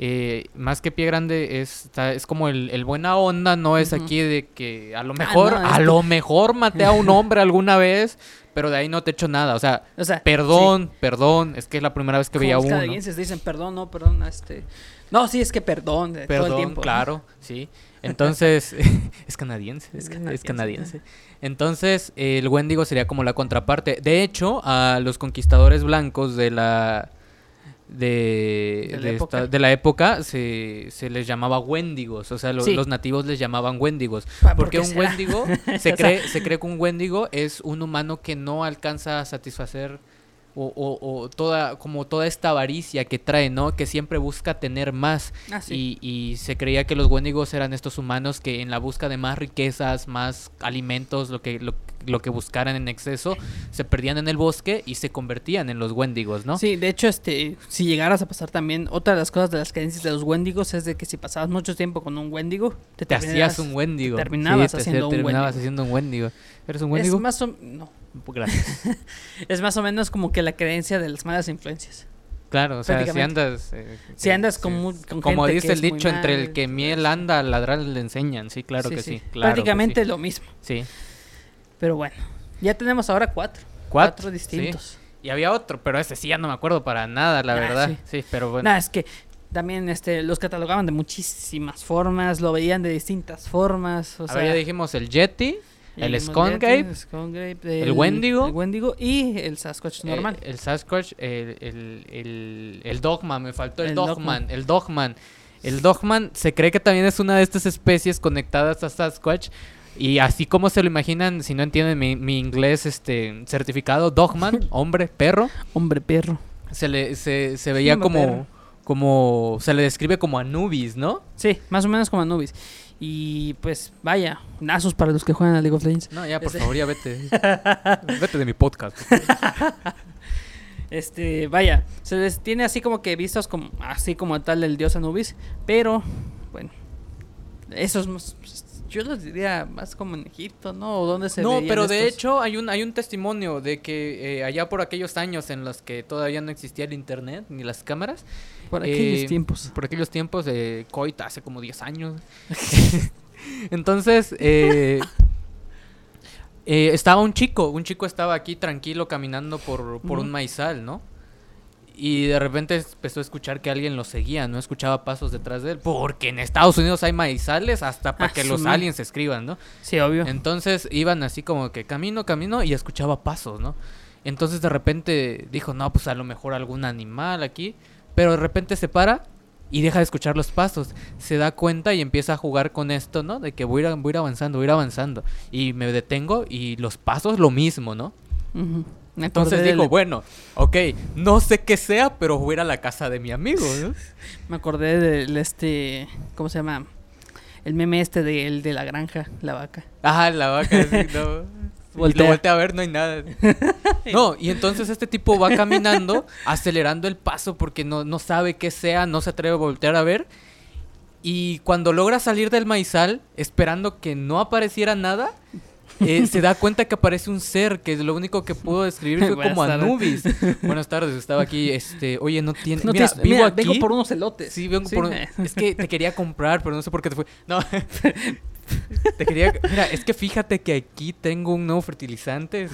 Eh, más que pie grande es, está- es como el, el buena onda, no es aquí de que a lo mejor, no, es a que- lo mejor maté a un hombre alguna vez, pero de ahí no te echo nada. O sea, O sea, perdón, perdón, es que es la primera vez que veía los uno. canadienses dicen, "Perdón, no, perdón, este No, sí, es que perdón, de todo el Perdón, tiempo. claro, sí. Entonces, es canadiense, Es es canadiense. canadiense. Entonces, el Wendigo sería como la contraparte. De hecho, a los conquistadores blancos de la de, De la de esta- época. de la época se, se les llamaba Wendigos, o sea, lo- Sí. los nativos les llamaban Wendigos. Pa- ¿por Porque un será? Wendigo, se cree, se cree que un Wendigo es un humano que no alcanza a satisfacer o, o- o toda, como toda esta avaricia que trae, ¿no? Que siempre busca tener más. Ah, sí. Y, y se creía que los Wendigos eran estos humanos que en la busca de más riquezas, más alimentos, lo que, lo, lo que buscaran en exceso, se perdían en el bosque y se convertían en los Wendigos, ¿no? Sí, de hecho, este, si llegaras a pasar también, otra de las cosas de las creencias de los Wendigos es de que si pasabas mucho tiempo con un Wendigo, te, Te hacías un Wendigo. te terminabas te haciendo un terminabas haciendo un Wendigo. ¿Eres un Es Wendigo? más, o, no, Gracias. es más o menos como que la creencia de las malas influencias. Claro, o sea, si andas... eh, Si andas con con Como gente dice que el es dicho, entre el que miel anda, al ladrar le enseñan. Sí, claro que sí. claro Prácticamente lo mismo. Sí. Pero bueno, ya tenemos ahora cuatro. Cuatro, Cuatro distintos. Y había otro, pero ese sí ya no me acuerdo para nada, la Ah, verdad. sí. Sí, pero bueno. Nada, es que también este, los catalogaban de muchísimas formas, lo veían de distintas formas. O A sea, ya dijimos el Yeti, el Scongape, el Wendigo. el Wendigo y el Sasquatch eh, normal. el Sasquatch, el, el, el, Dogman, me faltó el, Dogman, Dogman. el Dogman. El Dogman se cree que también es una de estas especies conectadas a Sasquatch. Y así como se lo imaginan, si no entienden mi, mi inglés este certificado, Dogman, hombre, perro, Hombre perro. se le se, se veía como perro. como se le describe como Anubis, ¿no? Sí, más o menos como Anubis. Y pues vaya, nazos para los que juegan a League of Legends. No, ya por Ese- favor, ya vete. vete de mi podcast. Este, vaya, se les tiene así como que vistos como así como tal el dios Anubis, pero bueno, eso es más, yo los diría más como en Egipto, ¿no? ¿O dónde se No, pero de hecho hay un hay un testimonio de que eh, allá por aquellos años en los que todavía no existía el internet ni las cámaras, por aquellos eh, tiempos. por aquellos tiempos de coita hace como 10 años. Entonces, eh, eh, estaba un chico, un chico estaba aquí tranquilo caminando por, por un maizal, ¿no? Y de repente empezó a escuchar que alguien lo seguía, no escuchaba pasos detrás de él, porque en Estados Unidos hay maizales hasta para Ah, que los aliens escriban, ¿no? Sí, obvio. Entonces iban así como que camino, camino y escuchaba pasos, ¿no? Entonces de repente dijo, no, pues a lo mejor algún animal aquí, pero de repente se para y deja de escuchar los pasos, se da cuenta y empieza a jugar con esto, ¿no? De que voy a ir, voy a ir avanzando, voy a ir avanzando y me detengo y los pasos lo mismo, ¿no? Entonces digo, del- bueno, ok, no sé qué sea, pero voy a ir a la casa de mi amigo, ¿no? me acordé del este, ¿cómo se llama? El meme este de, el de la granja, la vaca. Ah, la vaca, sí, no. Y lo voltea a ver, no hay nada. No, y entonces este tipo va caminando, acelerando el paso porque no, no sabe qué sea, no se atreve a voltear a ver. Y cuando logra salir del maizal, esperando que no apareciera nada, eh, se da cuenta que aparece un ser que lo único que pudo describir fue Buenas como tardes. Anubis. Buenas tardes, estaba aquí, este, oye, no tiene, No mira, tienes- vivo mira, aquí. vengo por unos elotes. Sí, vengo Sí, por un- Es que te quería comprar, pero no sé por qué te fue. No. Te quería... Mira, es que fíjate que aquí tengo un nuevo fertilizante.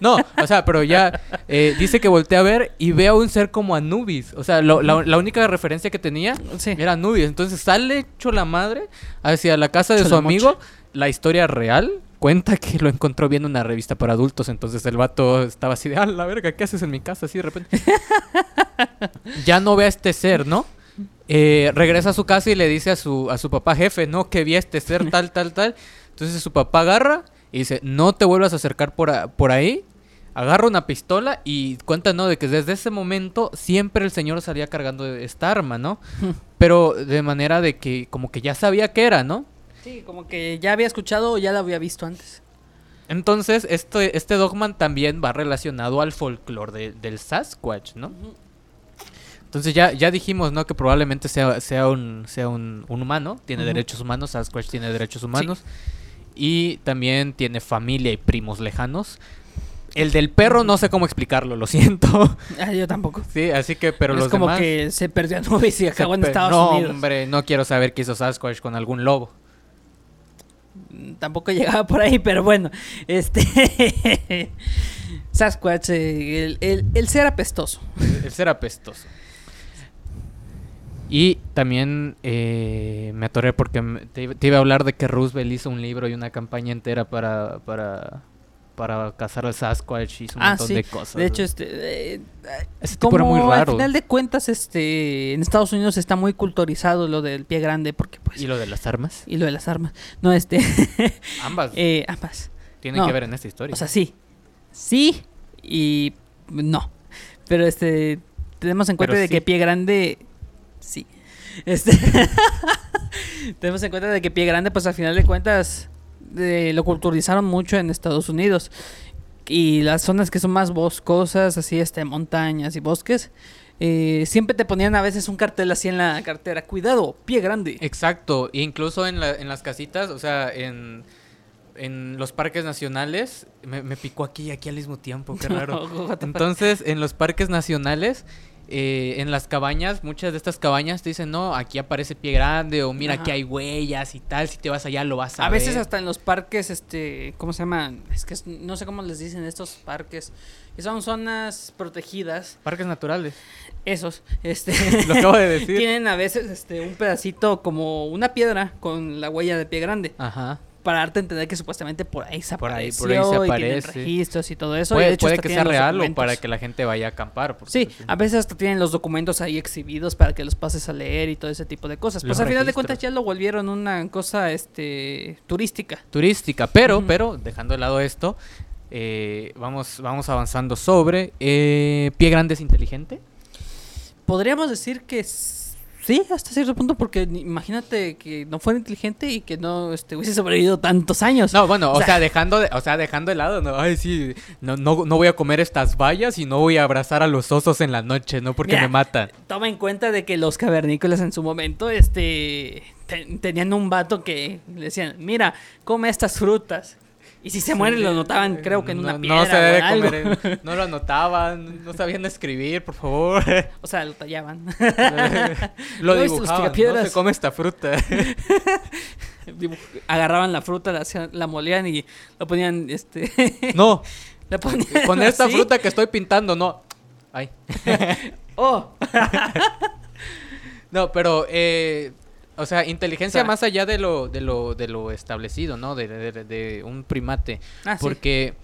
No, o sea, pero ya eh, dice que voltea a ver y ve a un ser como Anubis. O sea, lo- la, la única referencia que tenía Sí. era Anubis. Entonces sale hecho la madre hacia la casa de su amigo. La historia real cuenta que lo encontró viendo una revista para adultos. Entonces el vato estaba así de, ah, la verga, ¿qué haces en mi casa? Así de repente. ya no ve a este ser, ¿no? Eh, regresa a su casa y le dice a su, a su papá jefe, ¿no? Que vi a este ser tal, tal, tal. Entonces su papá agarra y dice, no te vuelvas a acercar por, a- por ahí. Agarra una pistola y cuenta, ¿no? De que desde ese momento siempre el señor salía cargando esta arma, ¿no? Pero de manera de que como que ya sabía qué era, ¿no? Sí, como que ya había escuchado o ya lo había visto antes. Entonces, este, este Dogman también va relacionado al folclore de- del Sasquatch, ¿no? Entonces ya, ya dijimos, ¿no? Que probablemente sea, sea, un, sea un, un humano, tiene derechos humanos, Sasquatch tiene derechos humanos. Y también tiene familia y primos lejanos. El del perro no sé cómo explicarlo, lo siento. Ah, yo tampoco. sí, así que, pero es los como demás... que se perdió a nubes y se acabó en Estados no, Unidos. hombre, no quiero saber qué hizo Sasquatch con algún lobo. Mm, Tampoco llegaba por ahí, pero bueno. Este. Sasquatch, eh, el, el- el ser apestoso. El ser apestoso. Y también eh, me atoré porque te, iba- te iba a hablar de que Roosevelt hizo un libro y una campaña entera para, para, para cazar al Sasquatch y hizo un Ah, montón sí. de cosas. De hecho, este. eh, ese tipo era como muy al raro. final de cuentas, este. En Estados Unidos está muy culturizado lo del pie grande, porque pues. ¿Y lo de las armas? y lo de las armas. No, este. Ambas eh, ambas. tienen no. que ver en esta historia. O sea, sí. Sí y no. Pero este tenemos en cuenta Pero de que pie grande sí. Este tenemos en cuenta de que pie grande pues al final de cuentas eh, lo culturizaron mucho en Estados Unidos. Y las zonas que son más boscosas, así este montañas y bosques, eh, siempre te ponían a veces un cartel así en la cartera, cuidado, pie grande. Exacto, e incluso en, la- en las casitas, o sea, en, en los parques nacionales, me, me picó aquí y aquí al mismo tiempo, qué raro. Entonces, en los parques nacionales, eh, en las cabañas, muchas de estas cabañas te dicen, no, aquí aparece pie grande, o mira, Ajá. aquí hay huellas y tal, si te vas allá lo vas a, A veces ver". hasta en los parques, este, ¿cómo se llaman? Es que no sé cómo les dicen estos parques. Que son zonas protegidas. Parques naturales, Esos, este. lo acabo de decir. Tienen a veces, este, un pedacito como una piedra con la huella de pie grande. Ajá. Para darte a entender que supuestamente por ahí se Por ahí- por ahí se y tienen aparece. registros y todo eso. y Puede, de hecho puede que sea real o para que la gente vaya a acampar. Sí, a veces hasta tienen los documentos ahí exhibidos para que los pases a leer y todo ese tipo de cosas. Pues al final de cuentas ya lo volvieron una cosa este turística. turística. Pero, pero, dejando de lado esto, eh, vamos, vamos avanzando sobre. eh, ¿Pie grande es inteligente? Podríamos decir que s- sí, hasta cierto punto, porque imagínate que no fuera inteligente y que no este, hubiese sobrevivido tantos años. No, bueno, o, O sea, sea- dejando de, o sea, dejando de lado, no, ay, sí, no, no, no voy a comer estas vallas y no voy a abrazar a los osos en la noche, no porque Mira. me matan. Toma en cuenta de que los cavernícolas en su momento este, te- tenían un vato que le decían, mira, come estas frutas. Y si se muere lo notaban, creo que en una piedra no se debe algo. comer, en- no lo anotaban, no sabían escribir, por favor. O sea, lo tallaban. lo ¿No viste los dibujaban, no se come esta fruta. Agarraban la fruta, la, molían y lo ponían, este... no, la ponían con esta así. fruta que estoy pintando, no. Ay. ¡Oh! No, pero, eh, o sea, inteligencia O sea- más allá de lo, de lo, de lo establecido, ¿no? De, de- un primate. Ah, sí. porque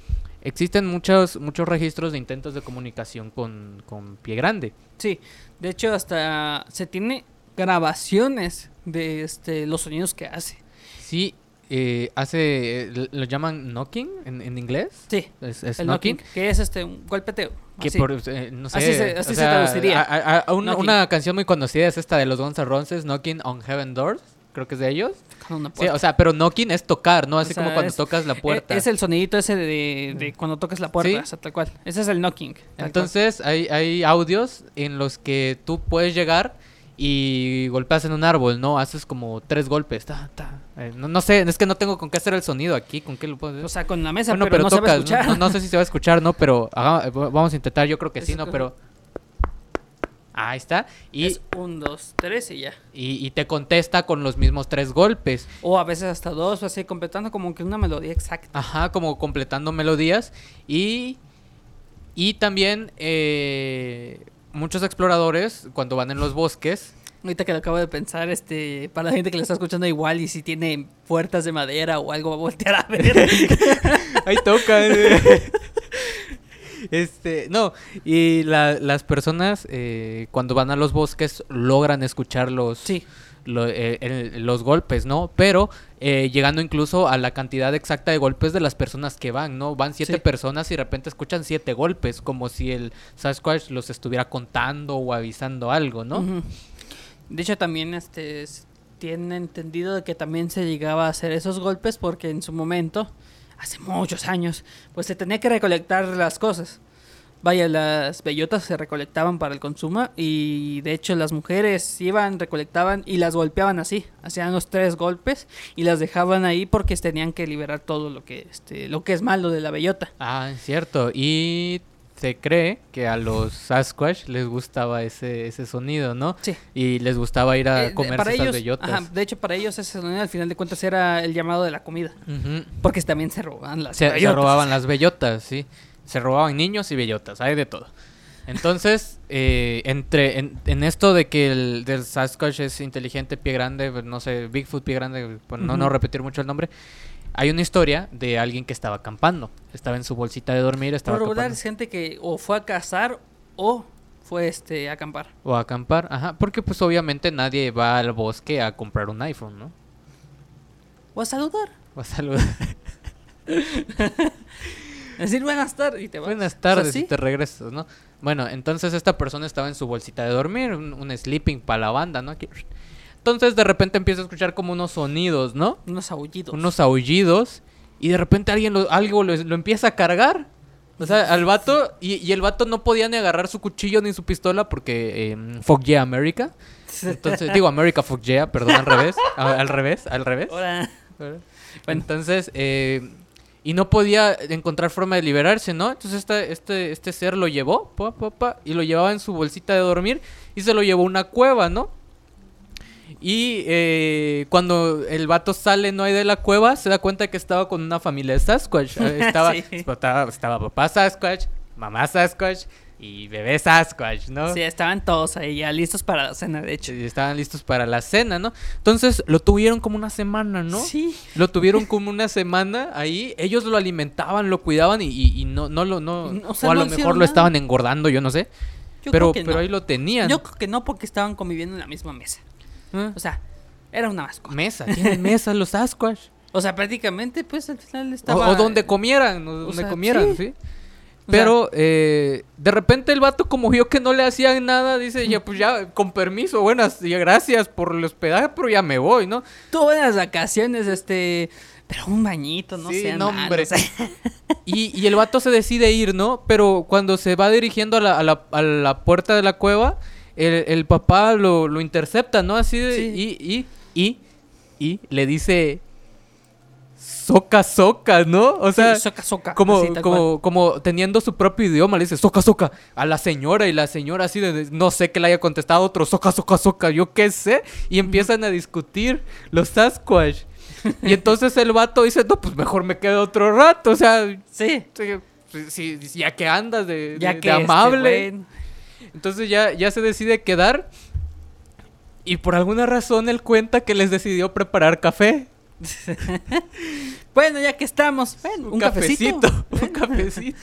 existen muchos, muchos registros de intentos de comunicación con, con pie grande. Sí, de hecho hasta se tiene grabaciones de este los sonidos que hace. Sí, eh, hace, eh, lo llaman knocking en, en inglés. Sí, Es, es el knocking. knocking, que es este un golpeteo. Que así. por, eh, no sé, Así se- o así se sea, traduciría. a- a- a- un- Knocking. una canción muy conocida es esta de los Guns N' Roses, Knocking on Heaven Doors, creo que es de ellos. Sí, o sea, pero knocking es tocar, ¿no? Así O sea, como cuando es- tocas la E- puerta. Es el sonidito ese de, de cuando tocas la puerta, Sí. o sea, tal cual. Ese es el knocking. cual. Entonces hay, hay audios en los que tú puedes llegar y golpeas en un árbol, ¿no? Haces como tres golpes. ta, ta. Eh, no, no sé, es que no tengo con qué hacer el sonido aquí, con qué lo puedo hacer. o sea, con la mesa, bueno, pero, pero, no se va a tocas, escuchar. ¿no? No, no sé si se va a escuchar, ¿no? Pero haga- vamos a intentar, yo creo que sí, ¿no? como- Pero... Ahí está. Y, Es un, dos, tres y ya. y, y te contesta con los mismos tres golpes. O a veces hasta dos, o así, completando como que una melodía exacta. Ajá, como completando melodías. Y, y también eh, muchos exploradores, cuando van en los bosques, Ahorita que lo acabo de pensar, este, para la gente que lo está escuchando igual y si tiene puertas de madera o algo va a voltear a ver. Ahí toca. este, no, y la- las personas eh, cuando van a los bosques logran escuchar los, sí, lo- eh, el- los golpes, ¿no? Pero eh, llegando incluso a la cantidad exacta de golpes de las personas que van, ¿no? Van siete Sí. personas y de repente escuchan siete golpes, como si el Sasquatch los estuviera contando o avisando algo, ¿no? De hecho, también este s- tiene entendido de que también se llegaba a hacer esos golpes porque en su momento, hace muchos años, pues se tenía que recolectar las cosas. Vaya, las bellotas se recolectaban para el consumo y de hecho las mujeres iban, recolectaban y las golpeaban así, hacían los tres golpes y las dejaban ahí porque tenían que liberar todo lo que este lo que es malo de la bellota. Ah, es cierto. Y se cree que a los Sasquatch les gustaba ese, ese sonido, ¿no? Sí. Y les gustaba ir Eh, a comerse para esas ellos, bellotas. ajá, de hecho, para ellos ese sonido al final de cuentas era el llamado de la comida. Porque también se robaban las Se, se bellotas. robaban las bellotas, sí. Se robaban niños y bellotas, hay de todo. Entonces, eh, entre en, en esto de que el del Sasquatch es inteligente, pie grande, pues, no sé, Bigfoot, pie grande, por no, no Ujú. repetir mucho el nombre, hay una historia de alguien que estaba acampando. Estaba en su bolsita de dormir, Por estaba lo regular es gente que o fue a cazar o fue este a acampar. O a acampar, ajá, porque pues obviamente nadie va al bosque a comprar un iPhone, ¿no? O a saludar. Va a saludar. Decir buenas tardes y te vas. Buenas O sea, tardes sí. y te regresas, ¿no? Bueno, entonces esta persona estaba en su bolsita de dormir, un, un sleeping para la banda, ¿no? Aquí- Entonces de repente empieza a escuchar como unos sonidos, ¿no? Unos aullidos. Unos aullidos y de repente alguien lo, algo lo, lo empieza a cargar. O sea, al vato, y, y el vato no podía ni agarrar su cuchillo ni su pistola porque eh, fuck yeah America. Entonces, digo America fuck yeah, perdón, al revés, a- al revés, al revés. Entonces, eh, y no podía encontrar forma de liberarse, ¿no? Entonces este, este, este ser lo llevó, pa, pa, pa, y lo llevaba en su bolsita de dormir y se lo llevó a una cueva, ¿no? Y eh, cuando el vato sale, no hay de la cueva, se da cuenta que estaba con una familia de Sasquatch. Estaba, Sí. estaba, estaba papá Sasquatch, mamá Sasquatch y bebé Sasquatch, ¿no? sí, estaban todos ahí ya listos para la cena, de hecho. Estaban listos para la cena, ¿no? Entonces lo tuvieron como una semana, ¿no? Sí. Lo tuvieron como una semana ahí. Ellos lo alimentaban, lo cuidaban y, y- y no, no lo. No, O a no lo mejor lo estaban engordando, yo no sé. Yo pero creo que pero no. ahí lo tenían. Yo creo que no porque estaban conviviendo en la misma mesa. ¿Eh? O sea, era una mascota. Mesa, tienen mesa los Sasquatch. O sea, prácticamente, pues al final estaba. o donde comieran, o donde sea, comieran, sí. sí. Pero eh, de repente el vato como vio que no le hacían nada, dice, ya pues ya, con permiso, buenas, y gracias por el hospedaje, pero ya me voy, ¿no? Tuvo buenas vacaciones, este. Pero un bañito, no Sí, sé. no, hombre. Y, y el vato se decide ir, ¿no? Pero cuando se va dirigiendo a la, a la, a la puerta de la cueva, el, el papá lo, lo intercepta, ¿no? Así de... Sí. Y, y, y, y le dice... Soca, soca, ¿no? O sea... soca, soca. Como, así, como, como teniendo su propio idioma, le dice soca, soca a la señora y la señora así de, no sé que le haya contestado otro soca, soca, soca, yo qué sé, y empiezan a discutir los Sasquatch. Y entonces el vato dice, no, pues mejor me quedo otro rato, o sea. Sí. sí, sí, ya que andas de, Ya de- que de este, amable. Entonces ya, ya se decide quedar. Y por alguna razón él cuenta que les decidió preparar café. Bueno, ya que estamos, bueno, un, cafecito. un cafecito.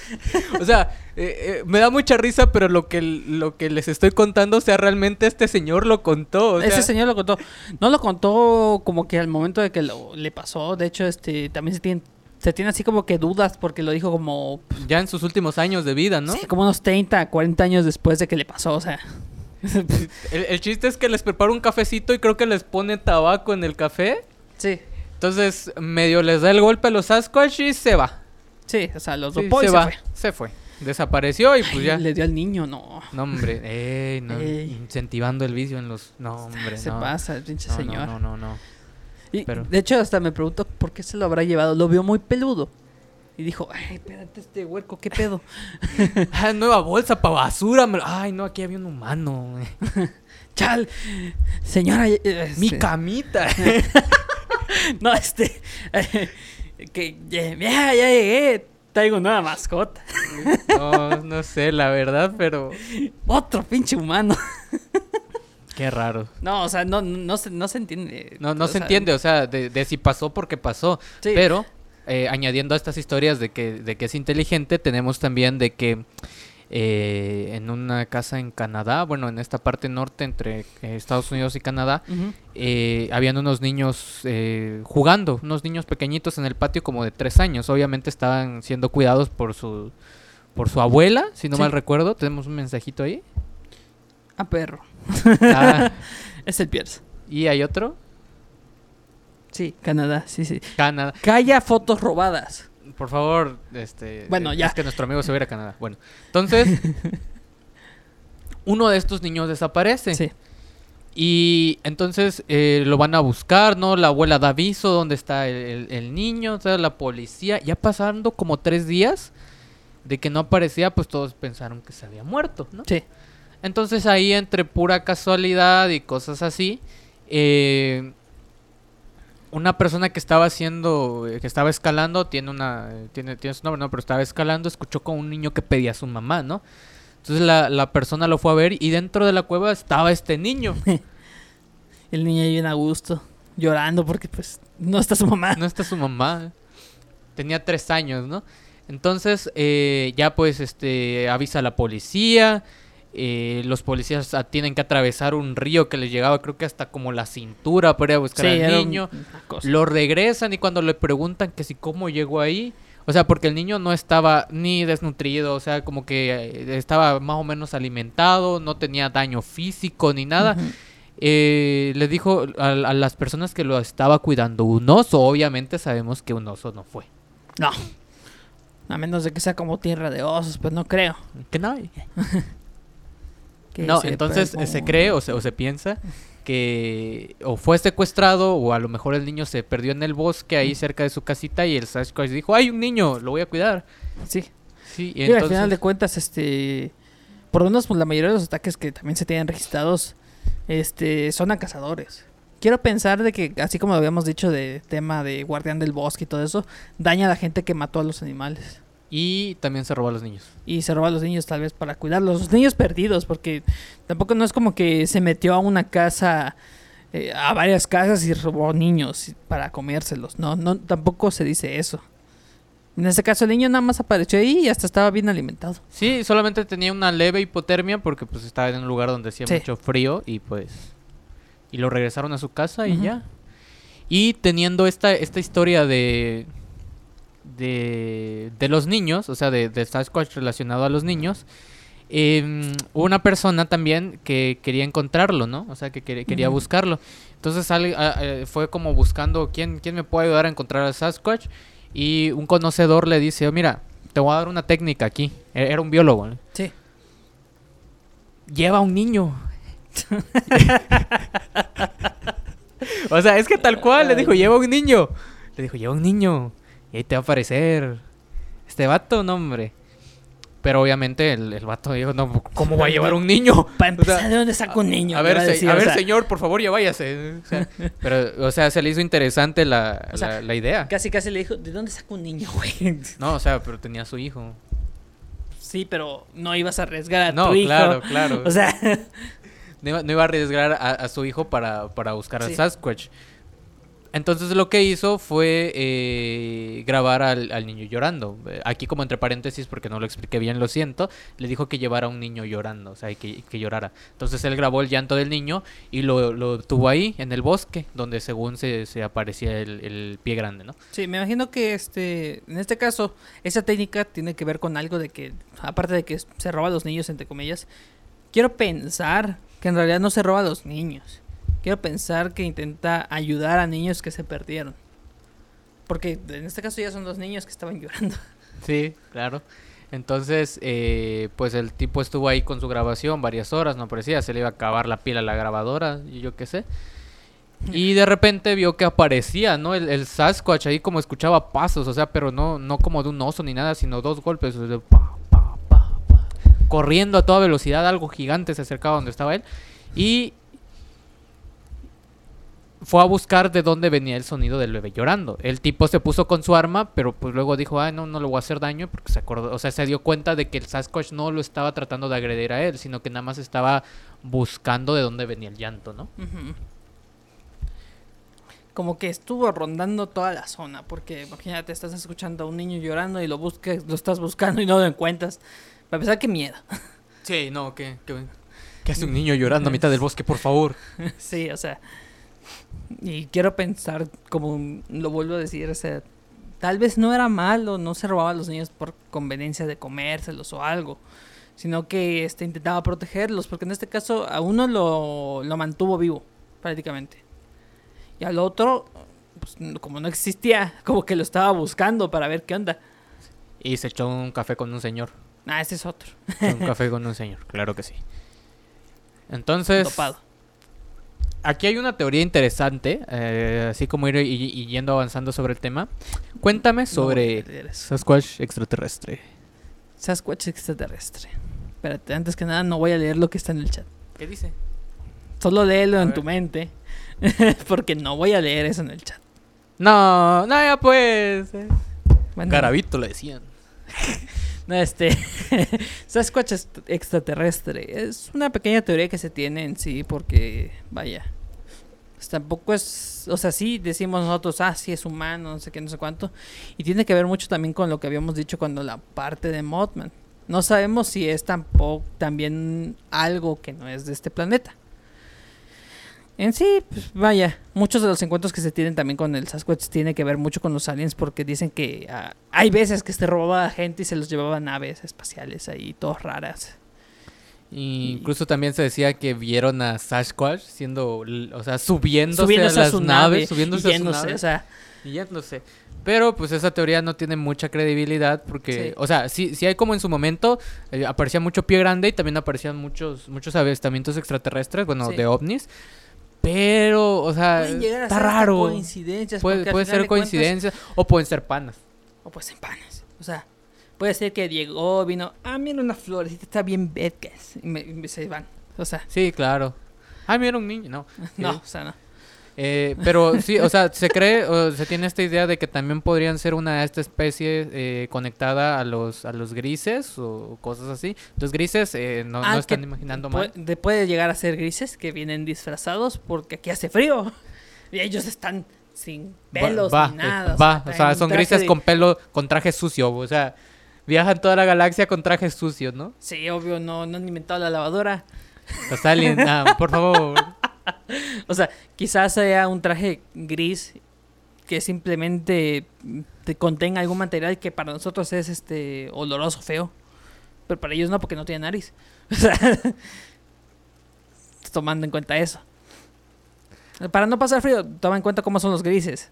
O sea, eh, eh, me da mucha risa, pero lo que, lo que les estoy contando, o sea, realmente este señor lo contó. o Ese señor lo contó. No lo contó como que al momento de que lo, le pasó. De hecho, este también se tiene, se tiene así como que dudas porque lo dijo como, ya en sus últimos años de vida, ¿no? sí, como unos 30, 40 años después de que le pasó. O sea, El, el chiste es que les prepara un cafecito y creo que les pone tabaco en el café. sí, Entonces, medio les da el golpe a los Sasquatch y se va. sí, o sea, los Sí, dopó y se se va. fue. Se fue. Desapareció y pues Ay, ya. Le dio al niño, no. No, hombre. Ey, no, Ey. Incentivando el vicio en los. No, hombre. se no. pasa el pinche No, señor. No, no, no, no. Y, pero- De hecho, hasta me pregunto por qué se lo habrá llevado. Lo vio muy peludo. Y dijo, ay, espérate este huerco, ¿qué pedo? Ah, nueva bolsa para basura. me Ay, no, aquí había un humano. Chal, señora. eh, Mi este, camita. No, este. que ya, ya, llegué. Traigo nueva mascota. no, no sé, la verdad, pero. Otro pinche humano. Qué raro. No, o sea, no, no, se, no se entiende. No, no O se sea, entiende, o sea, de, de si pasó porque pasó. Sí. Pero, eh, añadiendo a estas historias de que, de que es inteligente, tenemos también de que eh, en una casa en Canadá, bueno, en esta parte norte entre eh, Estados Unidos y Canadá, eh, habían unos niños eh, jugando, unos niños pequeñitos en el patio como de tres años. Obviamente estaban siendo cuidados por su por su abuela, si no Sí. mal recuerdo. Tenemos un mensajito ahí. A perro. Ah, Es el Pierce. y hay otro. Sí, Canadá, sí, sí. Canadá. Calla fotos robadas. Por favor, este. Bueno, ya. Es que nuestro amigo se va a ir a Canadá. Bueno, entonces. uno de estos niños desaparece. Sí. Y entonces eh, lo van a buscar, ¿no? La abuela da aviso dónde está el, el- el niño, o sea, la policía. Ya pasando como tres días de que no aparecía, pues todos pensaron que se había muerto, ¿no? Sí. Entonces ahí entre pura casualidad y cosas así, eh, una persona que estaba haciendo, que estaba escalando, tiene una, tiene, tiene su nombre, no, pero estaba escalando, escuchó con un niño que pedía a su mamá, ¿no? Entonces la, la persona lo fue a ver y dentro de la cueva estaba este niño. El niño ahí bien a gusto, llorando porque pues no está su mamá. No está su mamá. Tenía tres años, ¿no? Entonces, eh, ya pues, este, avisa a la policía. Eh, los policías tienen que atravesar un río que les llegaba, creo que hasta como la cintura para ir a buscar Sí, al niño. Lo regresan y cuando le preguntan que si cómo llegó ahí, o sea, porque el niño no estaba ni desnutrido, o sea, como que eh, estaba más o menos alimentado, no tenía daño físico ni nada. Eh, le dijo a, a las personas que lo estaba cuidando un oso, obviamente sabemos que un oso no fue. No. A menos de que sea como tierra de osos, pues no creo. Que no. Que No, se entonces pegó. eh, se cree o se, o se piensa que o fue secuestrado o a lo mejor el niño se perdió en el bosque ahí cerca de su casita y el Sasquatch dijo, hay un niño, lo voy a cuidar. Sí. Sí, y Y al entonces... final de cuentas, este. Por lo menos, pues, la mayoría de los ataques que también se tienen registrados este, son a cazadores. Quiero pensar de que, así como habíamos dicho de tema de guardián del bosque y todo eso, daña a la gente que mató a los animales. Y también se robó a los niños. Y se roba a los niños tal vez para cuidarlos. Los niños perdidos, porque tampoco no es como que se metió a una casa, eh, a varias casas y robó niños para comérselos. No, no, tampoco se dice eso. En este caso el niño nada más apareció ahí y hasta estaba bien alimentado. Sí, solamente tenía una leve hipotermia porque pues estaba en un lugar donde hacía Sí. mucho frío y pues y lo regresaron a su casa y ya. Y teniendo esta esta historia de de, de los niños, o sea, de, de Sasquatch relacionado a los niños, hubo una persona también que quería encontrarlo, ¿no? O sea, que quería, buscarlo. Entonces a- eh, fue como buscando quién, quién me puede ayudar a encontrar a Sasquatch. Y un conocedor le dice, "Oh, mira, te voy a dar una técnica aquí. E- Era un biólogo. ¿no? Sí. Lleva a un niño. o sea, es que tal cual, le dijo, lleva un niño. Le dijo, lleva un niño. Y ahí te va a aparecer. Este vato, no, hombre. Pero obviamente el, el vato dijo, no, ¿cómo va a llevar un niño? Para O sea, empezar, ¿de dónde saco un niño? A ver, decir, a o sea, señor, por favor, ya váyase. O sea, pero, o sea, se le hizo interesante la, la, la idea. Casi, casi le dijo, ¿de dónde saco un niño, güey? No, o sea, pero tenía a su hijo. Sí, pero no ibas a arriesgar a No, tu hijo. claro, claro. O sea, No iba, no iba a arriesgar a, a su hijo para, para buscar al Sí. Sasquatch. Entonces lo que hizo fue eh, grabar al, niño llorando. Aquí como entre paréntesis, porque no lo expliqué bien, lo siento, le dijo que llevara a un niño llorando, o sea, que, que llorara. Entonces él grabó el llanto del niño y lo, lo tuvo ahí, en el bosque, donde según se, se aparecía el, el pie grande, ¿no? sí, me imagino que este, en este caso, esa técnica tiene que ver con algo de que, aparte de que se roba a los niños, entre comillas, quiero pensar que en realidad no se roba a los niños. Quiero pensar que intenta ayudar a niños que se perdieron. Porque en este caso ya son dos niños que estaban llorando. Sí, claro. Entonces, eh, pues el tipo estuvo ahí con su grabación varias horas, no parecía, se le iba a acabar la pila a la grabadora, y yo qué sé. Y de repente vio que aparecía, ¿no? El, Sasquatch ahí como escuchaba pasos, o sea, pero no, no como de un oso ni nada, sino dos golpes, o sea, pa, pa, pa. corriendo a toda velocidad, algo gigante se acercaba donde estaba él. Y fue a buscar de dónde venía el sonido del bebé llorando. El tipo se puso con su arma, pero pues luego dijo, ay, no, no le voy a hacer daño, porque se acordó, o sea, se dio cuenta de que el Sasquatch no lo estaba tratando de agredir a él, sino que nada más estaba buscando de dónde venía el llanto, ¿no? Como que estuvo rondando toda la zona, porque imagínate, estás escuchando a un niño llorando y lo buscas, lo estás buscando y no lo encuentras. Para empezar, qué miedo. Sí, no, que, que, que hace un niño llorando a mitad del bosque, por favor. sí, o sea. Y quiero pensar, como lo vuelvo a decir, o sea, tal vez no era malo, no se robaba a los niños por conveniencia de comérselos o algo, sino que este, intentaba protegerlos, porque en este caso a uno lo, lo mantuvo vivo, prácticamente. Y al otro, pues, como no existía, como que lo estaba buscando para ver qué onda. Y se echó un café con un señor. Ah, ese es otro. Un café con un señor, claro que sí. Entonces, Topado. Aquí hay una teoría interesante, eh, así como ir y, y yendo avanzando sobre el tema. Cuéntame No sobre eso. Sasquatch extraterrestre. Sasquatch extraterrestre. Espérate, antes que nada no voy a leer lo que está en el chat. ¿Qué dice? Solo léelo A en ver. tu mente. porque no voy a leer eso en el chat. No, no, ya pues. eh. Bueno, Garabito le decían. No, este. Sasquatch est- extraterrestre. Es una pequeña teoría que se tiene en sí, porque, vaya. pues tampoco es. O sea, sí decimos nosotros, ah, sí es humano, no sé qué, no sé cuánto. Y tiene que ver mucho también con lo que habíamos dicho cuando la parte de Mothman. No sabemos si es tampoco también algo que no es de este planeta. En sí, pues vaya, muchos de los encuentros que se tienen también con el Sasquatch tiene que ver mucho con los aliens porque dicen que ah, hay veces que se robaba a gente y se los llevaba a naves espaciales ahí, todas raras. Y incluso también se decía que vieron a Sasquatch siendo, o sea, subiéndose, Subiéndose a a las su naves, nave subiéndose a su nave o sea, y yéndose. Pero pues esa teoría no tiene mucha credibilidad porque, Sí. o sea, sí, sí hay como en su momento eh, aparecía mucho pie grande y también aparecían muchos muchos avistamientos extraterrestres, bueno, Sí. de ovnis. Pero, o sea, pueden está ser raro. coincidencias. Puede, puede ser de cuentas- coincidencia o pueden ser panas. o pues en panes. O sea, puede ser que llegó, vino, ah, mira una florecita, está bien bedcas. Y, me- y se van. O sea, Sí, claro. Ah, mira un niño, no. no, Sí. o sea, no. Eh, pero sí, o sea, se cree, o se tiene esta idea de que también podrían ser una de esta especie eh, conectada a los, a los grises o cosas así. Los grises eh, no, Ah, no están imaginando Puede, mal. de- puede llegar a ser grises que vienen disfrazados porque aquí hace frío. Y ellos están sin pelos va, ni nada. va, o sea, un son traje grises de- con pelo, con traje sucio, o sea, viajan toda la galaxia con trajes sucios, ¿no? Sí, obvio, no, no han inventado la lavadora. Los aliens, por favor. O sea, quizás sea un traje gris que simplemente te contenga algún material que para nosotros es este oloroso, feo. Pero para ellos no, porque no tienen nariz. O sea, tomando en cuenta eso. Para no pasar frío, toma en cuenta cómo son los grises.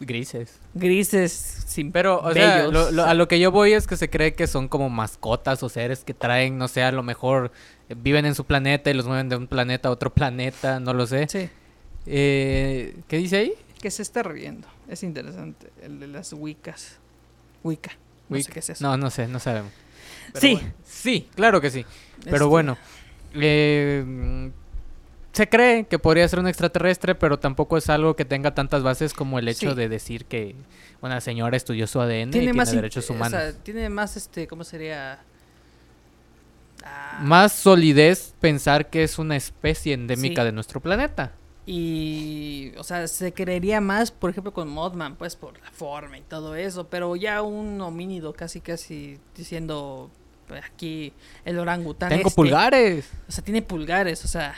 Grises. Grises sin Pero, o sea, vellos. lo- lo- a lo que yo voy es que se cree que son como mascotas o seres que traen, no sé, a lo mejor viven en su planeta y los mueven de un planeta a otro planeta, no lo sé. Sí, Eh, ¿Qué dice ahí? que se está riendo. Es interesante. El de las wicas. Wicca. No sé qué es eso. No, no sé, no sabemos. Pero Sí. bueno. Sí, claro que sí. Pero Este, bueno, eh, se cree que podría ser un extraterrestre, pero tampoco es algo que tenga tantas bases como el hecho Sí. de decir que una señora estudió su ADN y tiene tiene más in- derechos o humanos. sea, tiene más este cómo sería Ah, Más solidez pensar que es una especie endémica Sí. de nuestro planeta. y o sea se creería más por ejemplo con Mothman pues por la forma y todo eso pero ya un homínido casi casi diciendo pues, aquí el orangután Tengo este, pulgares. o sea tiene pulgares o sea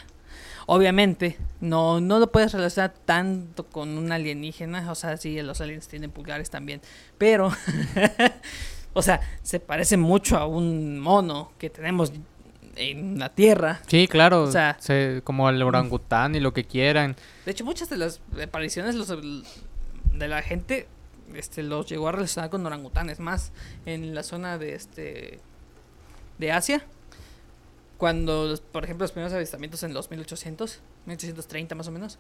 obviamente no no lo puedes relacionar tanto con un alienígena o sea sí los aliens tienen pulgares también pero o sea se parece mucho a un mono que tenemos en la tierra Sí, claro. O sea- se- como el orangután y lo que quieran. De hecho, muchas de las apariciones los, de la gente este, los llegó a relacionar con orangutanes. Más en la zona de este de Asia. Cuando, por ejemplo, los primeros avistamientos en los 1800, 1830 más o menos,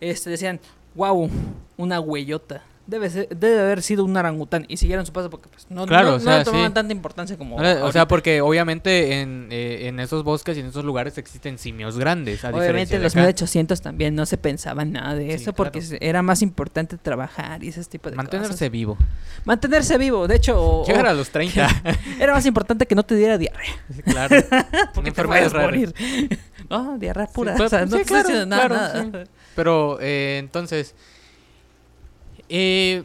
este, decían, wow, una huellota. Debe, ser- debe haber sido un orangután. Y siguieron su paso porque pues, no, Claro, no, o no sea, tomaban sí. tanta importancia como. Ahora, O sea, porque obviamente en, eh, en esos bosques y en esos lugares existen simios grandes. A Obviamente en los acá. 1800 también no se pensaba nada de Sí, eso porque claro. era más importante trabajar y ese tipo de Mantenerse cosas. vivo. Mantenerse vivo, de hecho, Llegar a los 30. era más importante que no te diera diarrea, claro. porque Una te enfermedad puedes rara. morir. No, diarrea pura, pues, o sea, no te nada, claro, nada. Pero eh, entonces, eh,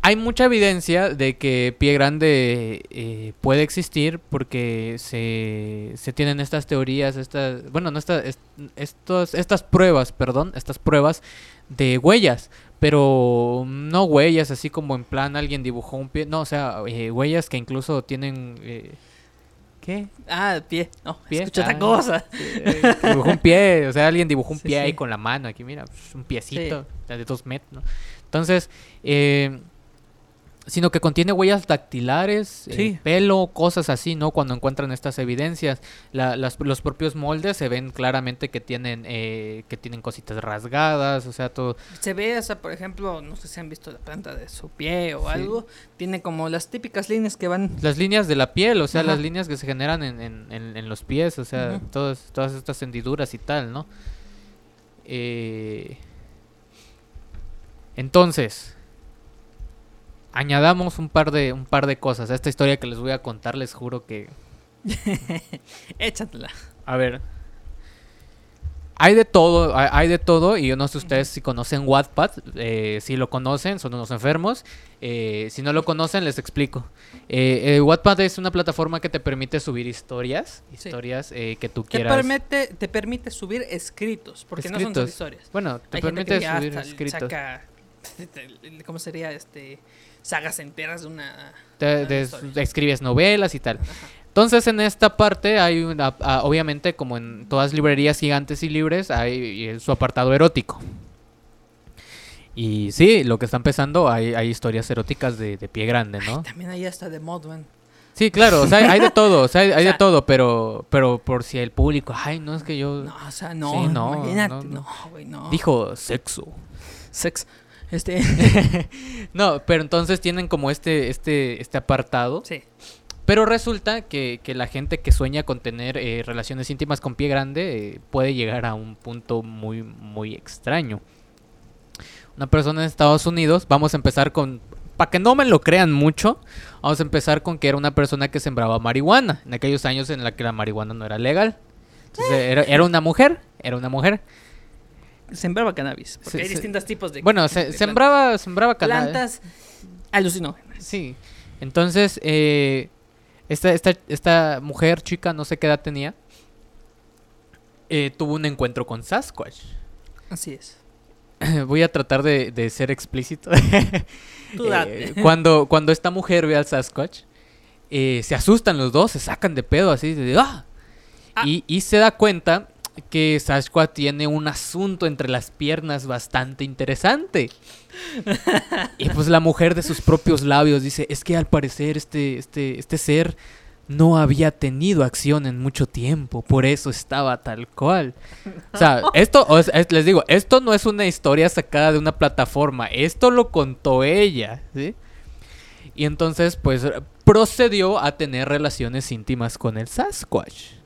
hay mucha evidencia de que pie grande eh, puede existir porque se, se tienen estas teorías, estas, bueno, no estas, est- estos, estas pruebas, perdón, estas pruebas de huellas, pero no huellas así como en plan alguien dibujó un pie, no, o sea, eh, huellas que incluso tienen... eh, ¿Qué? Ah, pie. No, Pie. escucha otra Ah. cosa. Eh, dibujó un pie, o sea, alguien dibujó un Sí, pie ahí con la mano, aquí mira, pues, un piecito de dos metros, ¿no? Entonces, eh, sino que contiene huellas dactilares, eh, pelo, cosas así, ¿no? Cuando encuentran estas evidencias, La- las- los propios moldes se ven claramente que tienen, eh, que tienen cositas rasgadas, o sea, todo. Se ve, o sea, por ejemplo, no sé si han visto la planta de su pie o Sí. algo. Tiene como las típicas líneas que van. Las líneas de la piel, o sea, Ajá. las líneas que se generan en, en- en- en los pies, o sea, todas, todas estas hendiduras y tal, ¿no? Eh, Entonces, añadamos un par de un par de cosas a esta historia que les voy a contar, les juro que Échatela. a ver. Hay de todo, hay, hay de todo, y yo no sé ustedes si conocen Wattpad, eh, si lo conocen, son unos enfermos, eh, si no lo conocen, les explico. Eh, eh, Wattpad es una plataforma que te permite subir historias, historias eh, que tú Te quieras. permite, te permite subir escritos, porque no son historias. Bueno, te Hay permite subir escritos. saca, ¿cómo sería? Este, sagas enteras de una... De- escribes novelas y tal. Entonces en esta parte hay una, obviamente como en todas librerías gigantes y libres, hay su apartado erótico. Y sí, lo que está empezando, hay, hay historias eróticas de, de pie grande, ¿no? También hay hasta de Modman. Sí, claro, o sea, hay, de todo, o sea, hay, de todo, pero, pero por si el público, ay, no es que yo... No, o sea, no, Sí, no, imagínate. no, no. No, güey, no. Dijo sexo. Sex. Este, No, pero entonces tienen como este, este, este apartado. sí. Pero resulta que, que la gente que sueña con tener eh, relaciones íntimas con pie grande eh, puede llegar a un punto muy, muy extraño. Una persona en Estados Unidos, vamos a empezar con... Para que no me lo crean mucho, vamos a empezar con que era una persona que sembraba marihuana, en aquellos años en la que la marihuana no era legal. Entonces, era, era una mujer, era una mujer. Sembraba cannabis. Porque Se- hay se- distintos tipos de. Bueno, se, sembraba, sembraba cannabis. Plantas alucinógenas. Sí. Entonces, eh, esta, esta, esta mujer, chica, no sé qué edad tenía, eh, tuvo un encuentro con Sasquatch. Así es. Voy a tratar de, de ser explícito. Eh, cuando, cuando esta mujer ve al Sasquatch, eh, se asustan los dos, se sacan de pedo así de ¡ah! Ah. Y, y se da cuenta que Sasquatch tiene un asunto entre las piernas bastante interesante. y pues la mujer de sus propios labios dice, es que al parecer este, este, este ser no había tenido acción en mucho tiempo, por eso estaba tal cual. O sea, esto, o sea, es- les digo, esto no es una historia sacada de una plataforma, esto lo contó ella, ¿sí? Y entonces, pues, procedió a tener relaciones íntimas con el Sasquatch.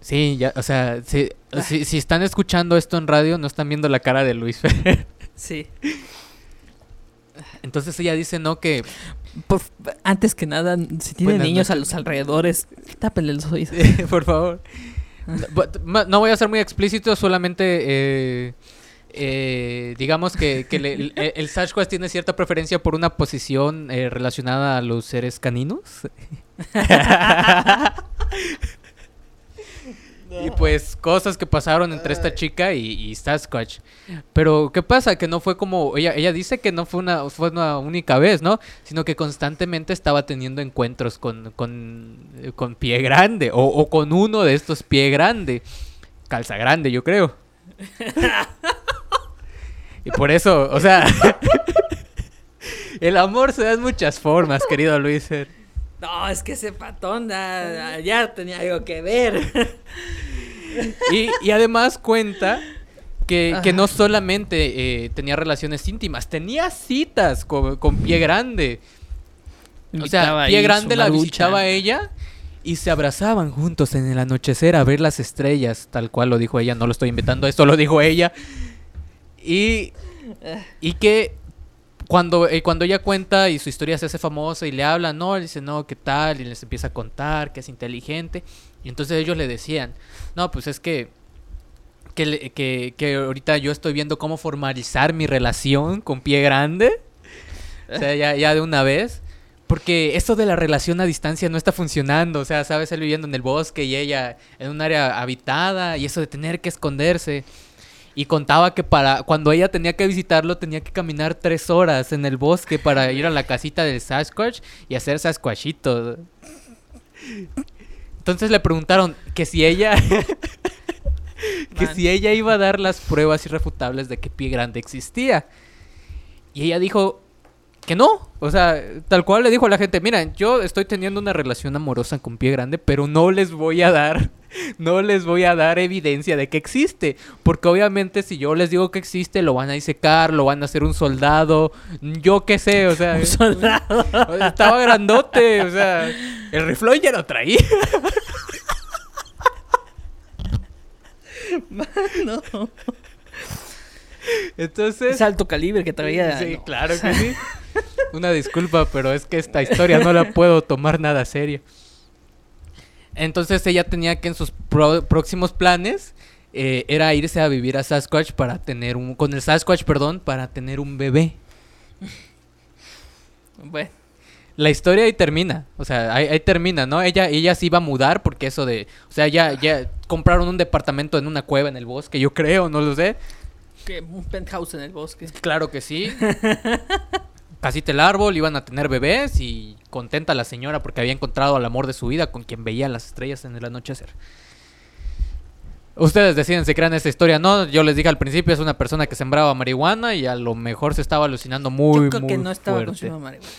Sí, ya, o sea, si, si, si están escuchando esto en radio, no están viendo la cara de Luis Fer. Sí. Entonces ella dice, no, que Por- antes que nada, si tienen niños a los alrededores, tápenle los oídos. por favor. No, voy a ser muy explícito, solamente eh, eh, digamos que, que le- el, el Sasquatch tiene cierta preferencia por una posición eh, relacionada a los seres caninos. Y pues cosas que pasaron entre esta chica y, y Sasquatch. Pero ¿qué pasa? Que no fue como ella ella dice que no fue una fue una única vez, ¿no? Sino que constantemente estaba teniendo encuentros con con, eh, con pie grande o, o con uno de estos pie grande. Calza grande, yo creo. y por eso, o sea, el amor se da en muchas formas, querido Luis. No, es que ese patón da- ya tenía algo que ver. Y, y además cuenta que, que no solamente eh, tenía relaciones íntimas, tenía citas con, con Pie Grande. O sea, Pie Grande la maruchan. visitaba a ella y se abrazaban juntos en el anochecer a ver las estrellas, tal cual lo dijo ella, no lo estoy inventando, esto lo dijo ella. Y, y que cuando, eh, cuando ella cuenta y su historia se hace famosa y le habla, no, él dice, no, ¿qué tal? Y les empieza a contar que es inteligente. Y entonces ellos le decían, no, pues es que que, que, que ahorita yo estoy viendo cómo formalizar mi relación con Pie Grande. O sea, ya, ya de una vez. Porque esto de la relación a distancia no está funcionando. O sea, sabes, él viviendo en el bosque y ella en un área habitada. Y eso de tener que esconderse. Y contaba que para cuando ella tenía que visitarlo tenía que caminar tres horas en el bosque para ir a la casita del Sasquatch y hacer Sasquatchitos. Entonces le preguntaron que si ella que Man. si ella iba a dar las pruebas irrefutables de que Pie Grande existía. Y ella dijo que no. O sea, tal cual le dijo a la gente, miren, yo estoy teniendo una relación amorosa con Pie Grande, pero no les voy a dar, no les voy a dar evidencia de que existe. Porque obviamente si yo les digo que existe, lo van a disecar, lo van a hacer un soldado, yo qué sé, o sea... Un soldado. Estaba grandote, o sea, el riflón ya lo traía. no. Entonces... Es alto calibre que traía. Sí, no. claro que sí. Una disculpa, pero es que esta historia no la puedo tomar nada serio. Entonces ella tenía que en sus próximos planes eh, era irse a vivir a Sasquatch para tener un con el Sasquatch, perdón, para tener un bebé. Bueno, La historia ahí termina, o sea, ahí, ahí termina, ¿no? Ella ella se iba a mudar porque eso de, o sea, ya ya compraron un departamento en una cueva en el bosque, yo creo, no lo sé. Que un penthouse en el bosque. Claro que sí. Casita el árbol, iban a tener bebés y contenta la señora porque había encontrado al amor de su vida con quien veía las estrellas en el anochecer. Ustedes deciden si crean esta historia, no. Yo les dije al principio es una persona que sembraba marihuana y a lo mejor se estaba alucinando muy, Yo creo que muy no estaba fuerte. consumiendo marihuana.